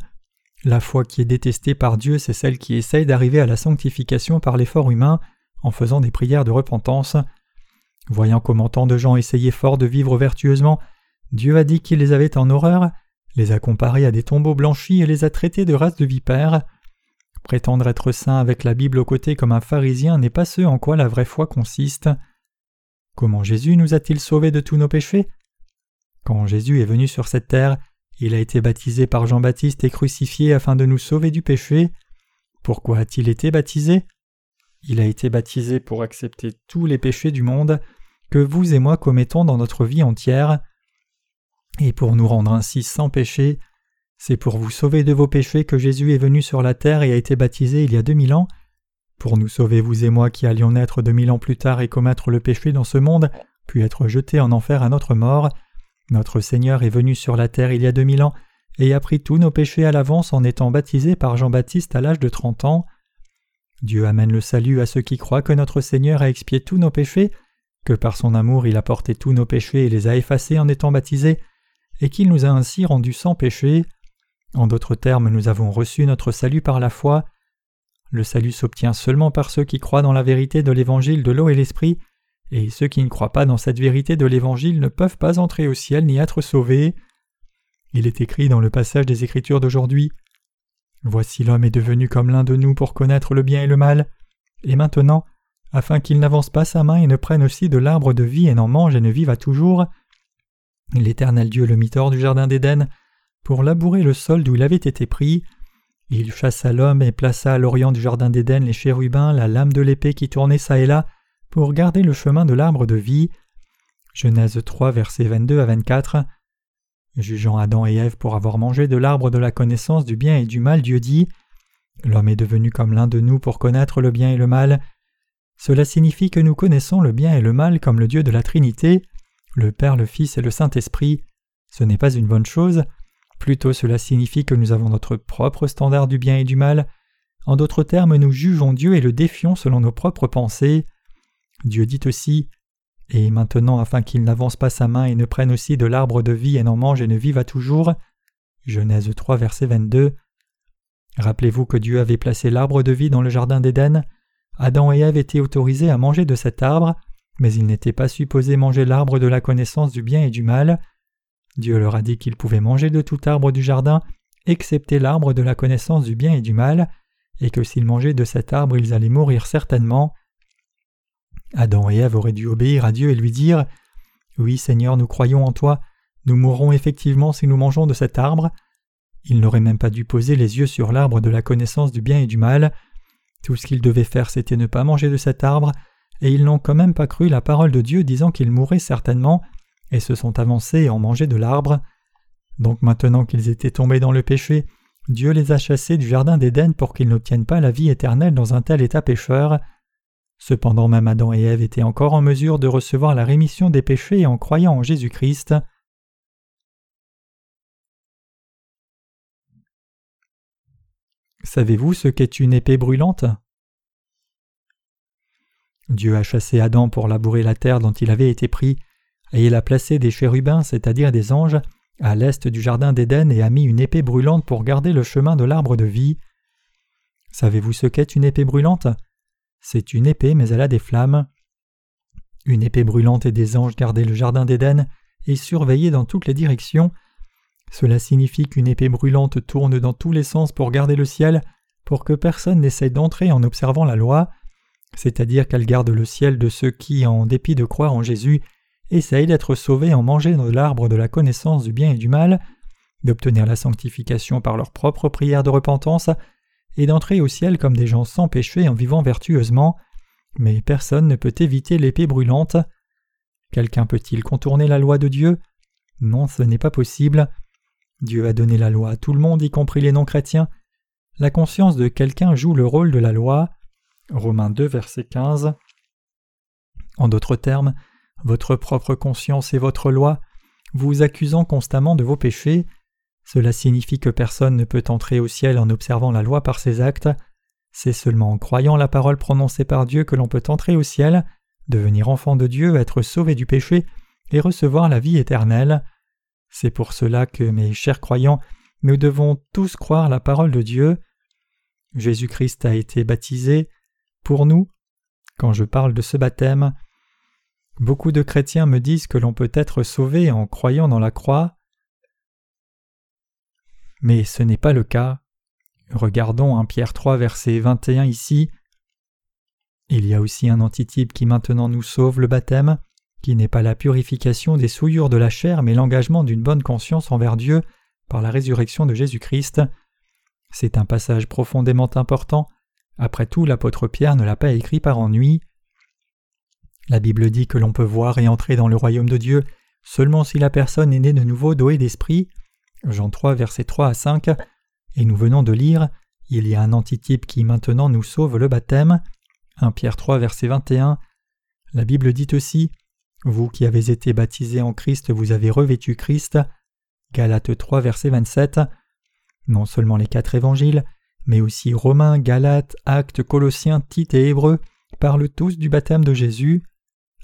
La foi qui est détestée par Dieu, c'est celle qui essaye d'arriver à la sanctification par l'effort humain en faisant des prières de repentance. Voyant comment tant de gens essayaient fort de vivre vertueusement, Dieu a dit qu'il les avait en horreur, les a comparés à des tombeaux blanchis et les a traités de race de vipères. Prétendre être saint avec la Bible au côté comme un pharisien n'est pas ce en quoi la vraie foi consiste. Comment Jésus nous a-t-il sauvés de tous nos péchés? Quand Jésus est venu sur cette terre, il a été baptisé par Jean-Baptiste et crucifié afin de nous sauver du péché. Pourquoi a-t-il été baptisé? Il a été baptisé pour accepter tous les péchés du monde que vous et moi commettons dans notre vie entière, et pour nous rendre ainsi sans péché. C'est pour vous sauver de vos péchés que Jésus est venu sur la terre et a été baptisé il y a deux mille ans, pour nous sauver vous et moi qui allions naître deux mille ans plus tard et commettre le péché dans ce monde, puis être jetés en enfer à notre mort. Notre Seigneur est venu sur la terre il y a deux mille ans et a pris tous nos péchés à l'avance en étant baptisé par Jean-Baptiste à l'âge de trente ans. Dieu amène le salut à ceux qui croient que notre Seigneur a expié tous nos péchés, que par son amour il a porté tous nos péchés et les a effacés en étant baptisé, et qu'il nous a ainsi rendus sans péché. En d'autres termes, nous avons reçu notre salut par la foi. Le salut s'obtient seulement par ceux qui croient dans la vérité de l'évangile de l'eau et l'esprit, et ceux qui ne croient pas dans cette vérité de l'Évangile ne peuvent pas entrer au ciel ni être sauvés. Il est écrit dans le passage des Écritures d'aujourd'hui Voici l'homme est devenu comme l'un de nous pour connaître le bien et le mal, et maintenant, afin qu'il n'avance pas sa main et ne prenne aussi de l'arbre de vie et n'en mange et ne vive à toujours. L'Éternel Dieu le mit hors du jardin d'Éden pour labourer le sol d'où il avait été pris. Il chassa l'homme et plaça à l'orient du jardin d'Éden les chérubins, la lame de l'épée qui tournait çà et là, pour garder le chemin de l'arbre de vie. Genèse 3, versets 22 à 24. Jugeant Adam et Ève pour avoir mangé de l'arbre de la connaissance du bien et du mal, Dieu dit L'homme est devenu comme l'un de nous pour connaître le bien et le mal. Cela signifie que nous connaissons le bien et le mal comme le Dieu de la Trinité, le Père, le Fils et le Saint-Esprit. Ce n'est pas une bonne chose, plutôt cela signifie que nous avons notre propre standard du bien et du mal. En d'autres termes, nous jugeons Dieu et le défions selon nos propres pensées. Dieu dit aussi Et maintenant, afin qu'il n'avance pas sa main et ne prenne aussi de l'arbre de vie et n'en mange et ne vive à toujours. Genèse 3, verset 22. Rappelez-vous que Dieu avait placé l'arbre de vie dans le jardin d'Éden. Adam et Ève étaient autorisés à manger de cet arbre, mais ils n'étaient pas supposés manger l'arbre de la connaissance du bien et du mal. Dieu leur a dit qu'ils pouvaient manger de tout arbre du jardin, excepté l'arbre de la connaissance du bien et du mal, et que s'ils mangeaient de cet arbre ils allaient mourir certainement. Adam et Ève auraient dû obéir à Dieu et lui dire Oui Seigneur, nous croyons en toi, nous mourrons effectivement si nous mangeons de cet arbre. Ils n'auraient même pas dû poser les yeux sur l'arbre de la connaissance du bien et du mal. Tout ce qu'ils devaient faire, c'était ne pas manger de cet arbre, et ils n'ont quand même pas cru la parole de Dieu disant qu'ils mourraient certainement, et se sont avancés et ont mangé de l'arbre. Donc maintenant qu'ils étaient tombés dans le péché, Dieu les a chassés du jardin d'Éden pour qu'ils n'obtiennent pas la vie éternelle dans un tel état pécheur. Cependant même Adam et Ève étaient encore en mesure de recevoir la rémission des péchés en croyant en Jésus-Christ. Savez-vous ce qu'est une épée brûlante? Dieu a chassé Adam pour labourer la terre dont il avait été pris, et il a placé des chérubins, c'est-à-dire des anges, à l'est du jardin d'Éden et a mis une épée brûlante pour garder le chemin de l'arbre de vie. Savez-vous ce qu'est une épée brûlante? C'est une épée, mais elle a des flammes. Une épée brûlante et des anges gardaient le jardin d'Éden et surveillaient dans toutes les directions, cela signifie qu'une épée brûlante tourne dans tous les sens pour garder le ciel, pour que personne n'essaye d'entrer en observant la loi, c'est-à-dire qu'elle garde le ciel de ceux qui, en dépit de croire en Jésus, essayent d'être sauvés en mangeant de l'arbre de la connaissance du bien et du mal, d'obtenir la sanctification par leur propre prière de repentance, et d'entrer au ciel comme des gens sans péché en vivant vertueusement, mais personne ne peut éviter l'épée brûlante. Quelqu'un peut-il contourner la loi de Dieu? Non, ce n'est pas possible. Dieu a donné la loi à tout le monde, y compris les non-chrétiens. La conscience de quelqu'un joue le rôle de la loi. Romains 2, verset 15. En d'autres termes, votre propre conscience est votre loi, vous accusant constamment de vos péchés. Cela signifie que personne ne peut entrer au ciel en observant la loi par ses actes. C'est seulement en croyant la parole prononcée par Dieu que l'on peut entrer au ciel, devenir enfant de Dieu, être sauvé du péché et recevoir la vie éternelle. C'est pour cela que, mes chers croyants, nous devons tous croire la parole de Dieu. Jésus-Christ a été baptisé pour nous. Quand je parle de ce baptême, beaucoup de chrétiens me disent que l'on peut être sauvé en croyant dans la croix. Mais ce n'est pas le cas. Regardons 1 Pierre 3 verset 21 ici. Il y a aussi un antitype qui maintenant nous sauve le baptême qui n'est pas la purification des souillures de la chair, mais l'engagement d'une bonne conscience envers Dieu par la résurrection de Jésus-Christ. C'est un passage profondément important. Après tout, l'apôtre Pierre ne l'a pas écrit par ennui. La Bible dit que l'on peut voir et entrer dans le royaume de Dieu seulement si la personne est née de nouveau douée d'esprit. Jean 3, versets 3 à 5. Et nous venons de lire Il y a un antitype qui maintenant nous sauve le baptême. 1 Pierre 3, verset 21. La Bible dit aussi vous qui avez été baptisés en Christ, vous avez revêtu Christ. Galates 3, verset 27. Non seulement les quatre évangiles, mais aussi Romains, Galates, Actes, Colossiens, Tite et Hébreux parlent tous du baptême de Jésus.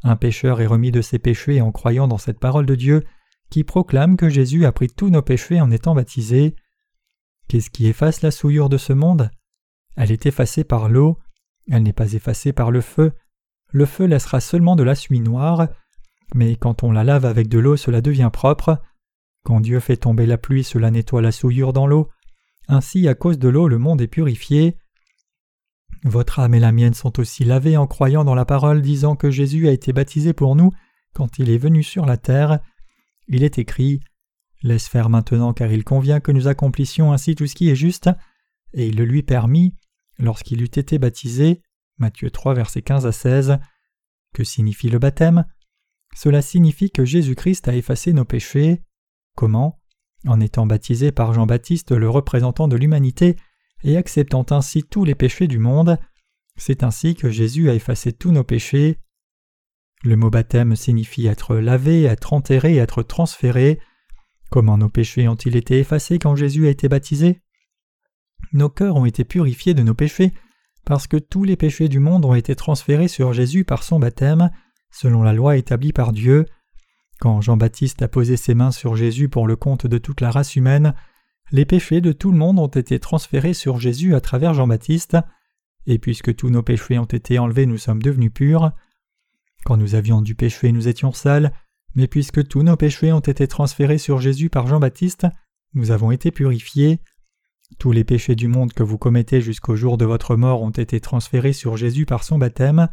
Un pécheur est remis de ses péchés en croyant dans cette parole de Dieu qui proclame que Jésus a pris tous nos péchés en étant baptisé. Qu'est-ce qui efface la souillure de ce monde? Elle est effacée par l'eau, elle n'est pas effacée par le feu. Le feu laissera seulement de la suie noire, mais quand on la lave avec de l'eau, cela devient propre. Quand Dieu fait tomber la pluie, cela nettoie la souillure dans l'eau. Ainsi, à cause de l'eau, le monde est purifié. Votre âme et la mienne sont aussi lavées en croyant dans la parole disant que Jésus a été baptisé pour nous quand il est venu sur la terre. Il est écrit Laisse faire maintenant car il convient que nous accomplissions ainsi tout ce qui est juste, et il le lui permit lorsqu'il eut été baptisé. Matthieu 3 versets 15 à 16. Que signifie le baptême? Cela signifie que Jésus-Christ a effacé nos péchés. Comment? En étant baptisé par Jean-Baptiste, le représentant de l'humanité, et acceptant ainsi tous les péchés du monde. C'est ainsi que Jésus a effacé tous nos péchés. Le mot baptême signifie être lavé, être enterré, être transféré. Comment nos péchés ont-ils été effacés quand Jésus a été baptisé? Nos cœurs ont été purifiés de nos péchés parce que tous les péchés du monde ont été transférés sur Jésus par son baptême, selon la loi établie par Dieu. Quand Jean-Baptiste a posé ses mains sur Jésus pour le compte de toute la race humaine, les péchés de tout le monde ont été transférés sur Jésus à travers Jean-Baptiste, et puisque tous nos péchés ont été enlevés, nous sommes devenus purs. Quand nous avions du péché, nous étions sales, mais puisque tous nos péchés ont été transférés sur Jésus par Jean-Baptiste, nous avons été purifiés. Tous les péchés du monde que vous commettez jusqu'au jour de votre mort ont été transférés sur Jésus par son baptême.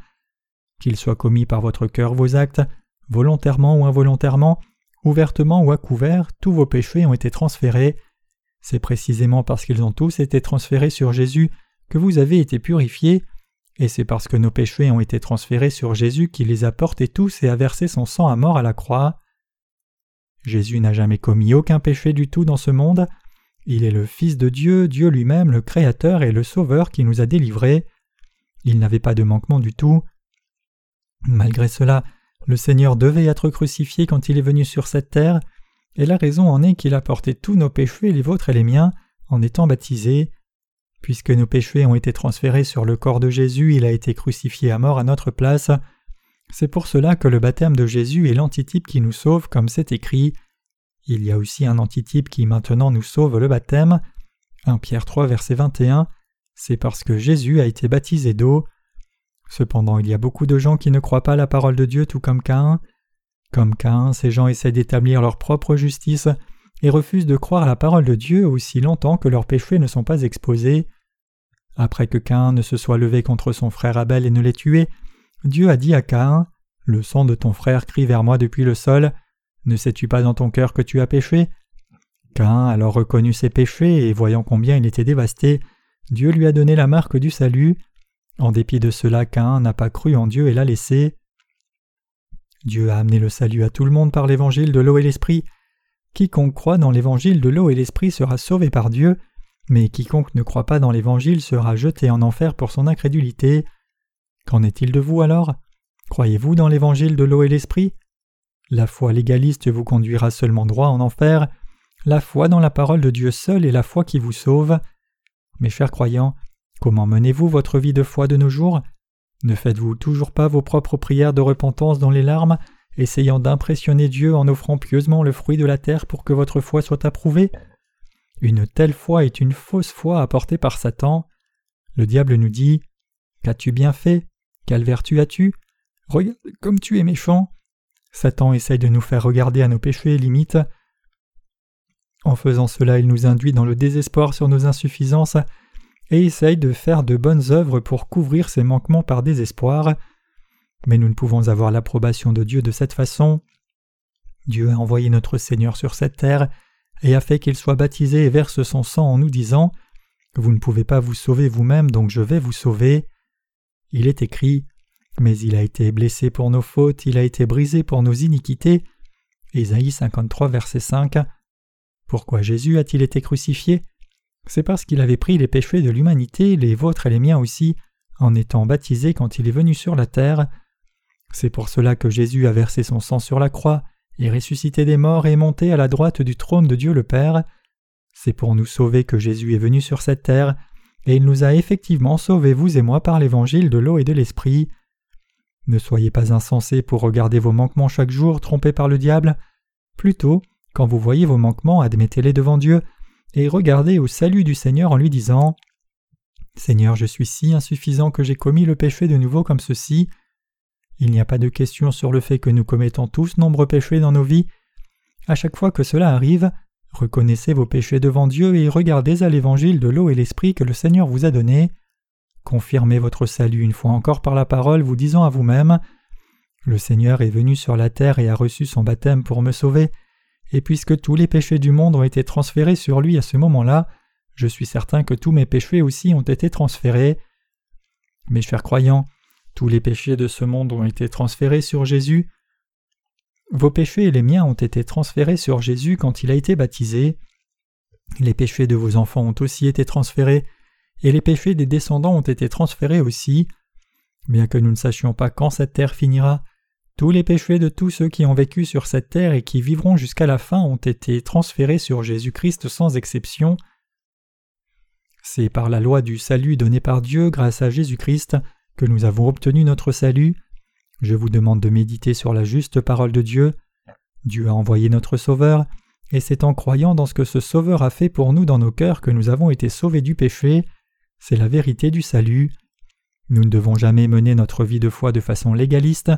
Qu'ils soient commis par votre cœur vos actes, volontairement ou involontairement, ouvertement ou à couvert, tous vos péchés ont été transférés c'est précisément parce qu'ils ont tous été transférés sur Jésus que vous avez été purifiés, et c'est parce que nos péchés ont été transférés sur Jésus qu'il les a portés tous et a versé son sang à mort à la croix. Jésus n'a jamais commis aucun péché du tout dans ce monde. Il est le Fils de Dieu, Dieu lui-même, le Créateur et le Sauveur qui nous a délivrés. Il n'avait pas de manquement du tout. Malgré cela, le Seigneur devait être crucifié quand il est venu sur cette terre, et la raison en est qu'il a porté tous nos péchés, les vôtres et les miens, en étant baptisé. Puisque nos péchés ont été transférés sur le corps de Jésus, il a été crucifié à mort à notre place. C'est pour cela que le baptême de Jésus est l'antitype qui nous sauve, comme c'est écrit. Il y a aussi un antitype qui maintenant nous sauve le baptême. 1 Pierre 3 verset 21. C'est parce que Jésus a été baptisé d'eau. Cependant, il y a beaucoup de gens qui ne croient pas la parole de Dieu tout comme Caïn. Comme Cain, ces gens essaient d'établir leur propre justice et refusent de croire la parole de Dieu aussi longtemps que leurs péchés ne sont pas exposés. Après que Cain ne se soit levé contre son frère Abel et ne l'ait tué, Dieu a dit à Cain Le sang de ton frère crie vers moi depuis le sol. Ne sais-tu pas dans ton cœur que tu as péché? Cain alors reconnut ses péchés et voyant combien il était dévasté, Dieu lui a donné la marque du salut. En dépit de cela, Cain n'a pas cru en Dieu et l'a laissé. Dieu a amené le salut à tout le monde par l'évangile de l'eau et l'esprit. Quiconque croit dans l'évangile de l'eau et l'esprit sera sauvé par Dieu, mais quiconque ne croit pas dans l'évangile sera jeté en enfer pour son incrédulité. Qu'en est-il de vous alors? Croyez-vous dans l'évangile de l'eau et l'esprit? La foi légaliste vous conduira seulement droit en enfer, la foi dans la parole de Dieu seul est la foi qui vous sauve. Mes chers croyants, comment menez-vous votre vie de foi de nos jours? Ne faites-vous toujours pas vos propres prières de repentance dans les larmes, essayant d'impressionner Dieu en offrant pieusement le fruit de la terre pour que votre foi soit approuvée? Une telle foi est une fausse foi apportée par Satan. Le diable nous dit Qu'as-tu bien fait? Quelle vertu as-tu? Regarde comme tu es méchant. Satan essaye de nous faire regarder à nos péchés et limites. En faisant cela, il nous induit dans le désespoir sur nos insuffisances et essaye de faire de bonnes œuvres pour couvrir ses manquements par désespoir. Mais nous ne pouvons avoir l'approbation de Dieu de cette façon. Dieu a envoyé notre Seigneur sur cette terre et a fait qu'il soit baptisé et verse son sang en nous disant Vous ne pouvez pas vous sauver vous-même, donc je vais vous sauver. Il est écrit Mais il a été blessé pour nos fautes, il a été brisé pour nos iniquités. Ésaïe 53, verset 5. Pourquoi Jésus a-t-il été crucifié? C'est parce qu'il avait pris les péchés de l'humanité, les vôtres et les miens aussi, en étant baptisé quand il est venu sur la terre. C'est pour cela que Jésus a versé son sang sur la croix, et ressuscité des morts et monté à la droite du trône de Dieu le Père. C'est pour nous sauver que Jésus est venu sur cette terre, et il nous a effectivement sauvés, vous et moi, par l'évangile de l'eau et de l'esprit. Ne soyez pas insensés pour regarder vos manquements chaque jour, trompés par le diable. Plutôt, quand vous voyez vos manquements, admettez-les devant Dieu, et regardez au salut du Seigneur en lui disant Seigneur, je suis si insuffisant que j'ai commis le péché de nouveau comme ceci. Il n'y a pas de question sur le fait que nous commettons tous nombreux péchés dans nos vies. À chaque fois que cela arrive, reconnaissez vos péchés devant Dieu et regardez à l'évangile de l'eau et l'esprit que le Seigneur vous a donné. confirmez votre salut une fois encore par la parole, vous disant à vous-même Le Seigneur est venu sur la terre et a reçu son baptême pour me sauver, et puisque tous les péchés du monde ont été transférés sur lui à ce moment-là, je suis certain que tous mes péchés aussi ont été transférés. Mes chers croyants, tous les péchés de ce monde ont été transférés sur Jésus. Vos péchés et les miens ont été transférés sur Jésus quand il a été baptisé. Les péchés de vos enfants ont aussi été transférés, et les péchés des descendants ont été transférés aussi. Bien que nous ne sachions pas quand cette terre finira, tous les péchés de tous ceux qui ont vécu sur cette terre et qui vivront jusqu'à la fin ont été transférés sur Jésus-Christ sans exception. C'est par la loi du salut donnée par Dieu grâce à Jésus-Christ que nous avons obtenu notre salut. Je vous demande de méditer sur la juste parole de Dieu. Dieu a envoyé notre Sauveur, et c'est en croyant dans ce que ce Sauveur a fait pour nous dans nos cœurs que nous avons été sauvés du péché. C'est la vérité du salut. Nous ne devons jamais mener notre vie de foi de façon légaliste.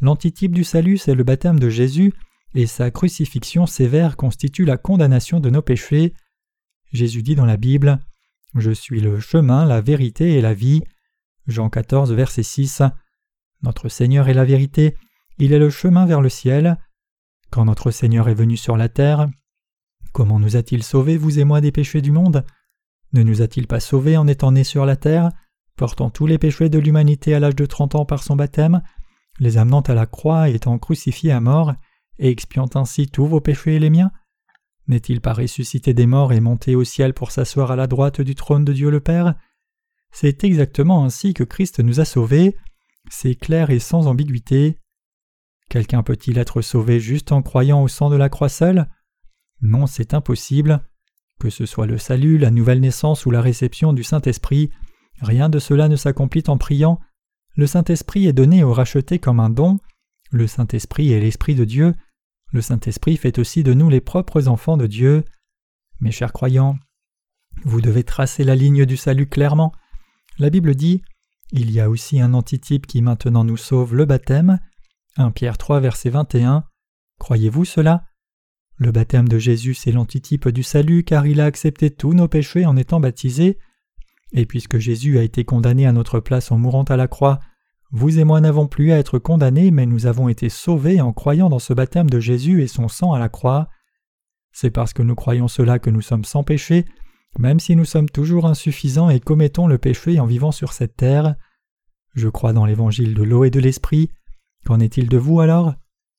L'antitype du salut, c'est le baptême de Jésus, et sa crucifixion sévère constitue la condamnation de nos péchés. Jésus dit dans la Bible je suis le chemin, la vérité et la vie. Jean 14, verset 6. Notre Seigneur est la vérité, il est le chemin vers le ciel. Quand notre Seigneur est venu sur la terre, comment nous a-t-il sauvés, vous et moi, des péchés du monde? Ne nous a-t-il pas sauvés en étant nés sur la terre, portant tous les péchés de l'humanité à l'âge de trente ans par son baptême, les amenant à la croix et étant crucifié à mort, et expiant ainsi tous vos péchés et les miens? N'est-il pas ressuscité des morts et monté au ciel pour s'asseoir à la droite du trône de Dieu le Père? C'est exactement ainsi que Christ nous a sauvés. C'est clair et sans ambiguïté. Quelqu'un peut-il être sauvé juste en croyant au sang de la croix seule? Non, c'est impossible. Que ce soit le salut, la nouvelle naissance ou la réception du Saint-Esprit, rien de cela ne s'accomplit en priant. Le Saint-Esprit est donné aux rachetés comme un don. Le Saint-Esprit est l'Esprit de Dieu. Le Saint-Esprit fait aussi de nous les propres enfants de Dieu. Mes chers croyants, vous devez tracer la ligne du salut clairement. La Bible dit Il y a aussi un antitype qui maintenant nous sauve le baptême. 1 Pierre 3, verset 21. Croyez-vous cela? Le baptême de Jésus, c'est l'antitype du salut car il a accepté tous nos péchés en étant baptisé. Et puisque Jésus a été condamné à notre place en mourant à la croix, vous et moi n'avons plus à être condamnés, mais nous avons été sauvés en croyant dans ce baptême de Jésus et son sang à la croix. C'est parce que nous croyons cela que nous sommes sans péché, même si nous sommes toujours insuffisants et commettons le péché en vivant sur cette terre. Je crois dans l'évangile de l'eau et de l'esprit. Qu'en est-il de vous alors?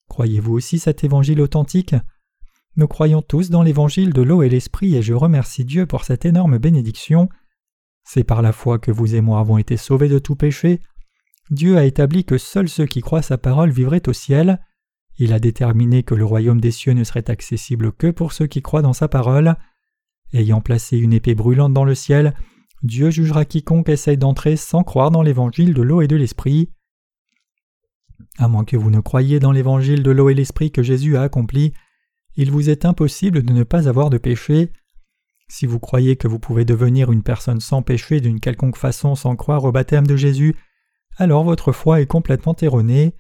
Croyez-vous aussi cet évangile authentique? Nous croyons tous dans l'évangile de l'eau et l'esprit et je remercie Dieu pour cette énorme bénédiction. C'est par la foi que vous et moi avons été sauvés de tout péché. Dieu a établi que seuls ceux qui croient sa parole vivraient au ciel. Il a déterminé que le royaume des cieux ne serait accessible que pour ceux qui croient dans sa parole. Ayant placé une épée brûlante dans le ciel, Dieu jugera quiconque essaye d'entrer sans croire dans l'évangile de l'eau et de l'esprit. À moins que vous ne croyiez dans l'évangile de l'eau et l'esprit que Jésus a accompli, il vous est impossible de ne pas avoir de péché. Si vous croyez que vous pouvez devenir une personne sans péché d'une quelconque façon sans croire au baptême de Jésus, alors votre foi est complètement erronée.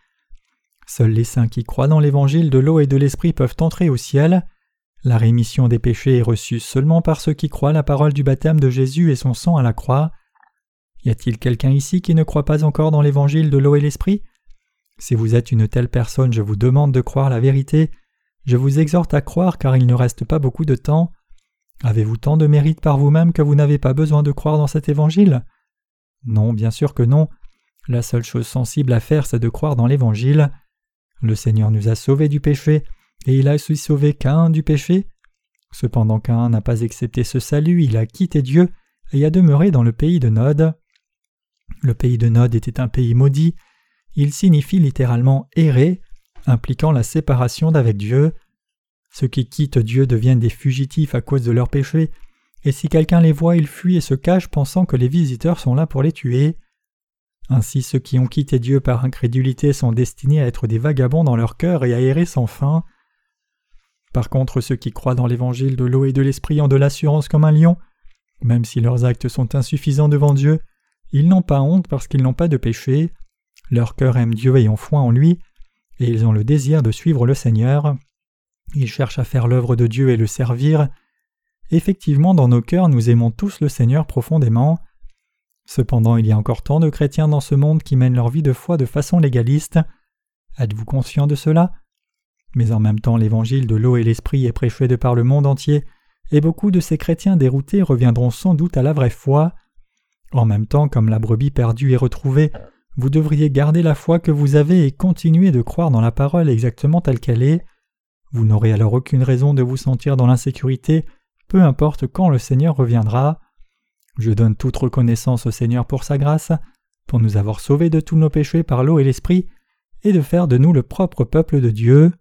Seuls les saints qui croient dans l'évangile de l'eau et de l'esprit peuvent entrer au ciel. La rémission des péchés est reçue seulement par ceux qui croient la parole du baptême de Jésus et son sang à la croix. Y a-t-il quelqu'un ici qui ne croit pas encore dans l'évangile de l'eau et l'esprit? Si vous êtes une telle personne, je vous demande de croire la vérité. Je vous exhorte à croire car il ne reste pas beaucoup de temps. Avez-vous tant de mérite par vous-même que vous n'avez pas besoin de croire dans cet évangile? Non, bien sûr que non. La seule chose sensible à faire, c'est de croire dans l'Évangile. Le Seigneur nous a sauvés du péché, et il a aussi sauvé Cain du péché. Cependant Cain n'a pas accepté ce salut, il a quitté Dieu et a demeuré dans le pays de Nod. Le pays de Nod était un pays maudit. Il signifie littéralement errer, impliquant la séparation d'avec Dieu. Ceux qui quittent Dieu deviennent des fugitifs à cause de leurs péchés, et si quelqu'un les voit, il fuit et se cache pensant que les visiteurs sont là pour les tuer. Ainsi ceux qui ont quitté Dieu par incrédulité sont destinés à être des vagabonds dans leur cœur et à errer sans fin. Par contre, ceux qui croient dans l'évangile de l'eau et de l'esprit ont de l'assurance comme un lion. Même si leurs actes sont insuffisants devant Dieu, ils n'ont pas honte parce qu'ils n'ont pas de péché. Leur cœur aime Dieu et ont foi en lui, et ils ont le désir de suivre le Seigneur. Ils cherchent à faire l'œuvre de Dieu et le servir. Effectivement, dans nos cœurs, nous aimons tous le Seigneur profondément. Cependant, il y a encore tant de chrétiens dans ce monde qui mènent leur vie de foi de façon légaliste. Êtes-vous conscient de cela? Mais en même temps, l'évangile de l'eau et l'esprit est prêché de par le monde entier, et beaucoup de ces chrétiens déroutés reviendront sans doute à la vraie foi. En même temps, comme la brebis perdue est retrouvée, vous devriez garder la foi que vous avez et continuer de croire dans la parole exactement telle qu'elle est. Vous n'aurez alors aucune raison de vous sentir dans l'insécurité, peu importe quand le Seigneur reviendra. Je donne toute reconnaissance au Seigneur pour sa grâce, pour nous avoir sauvés de tous nos péchés par l'eau et l'esprit, et de faire de nous le propre peuple de Dieu.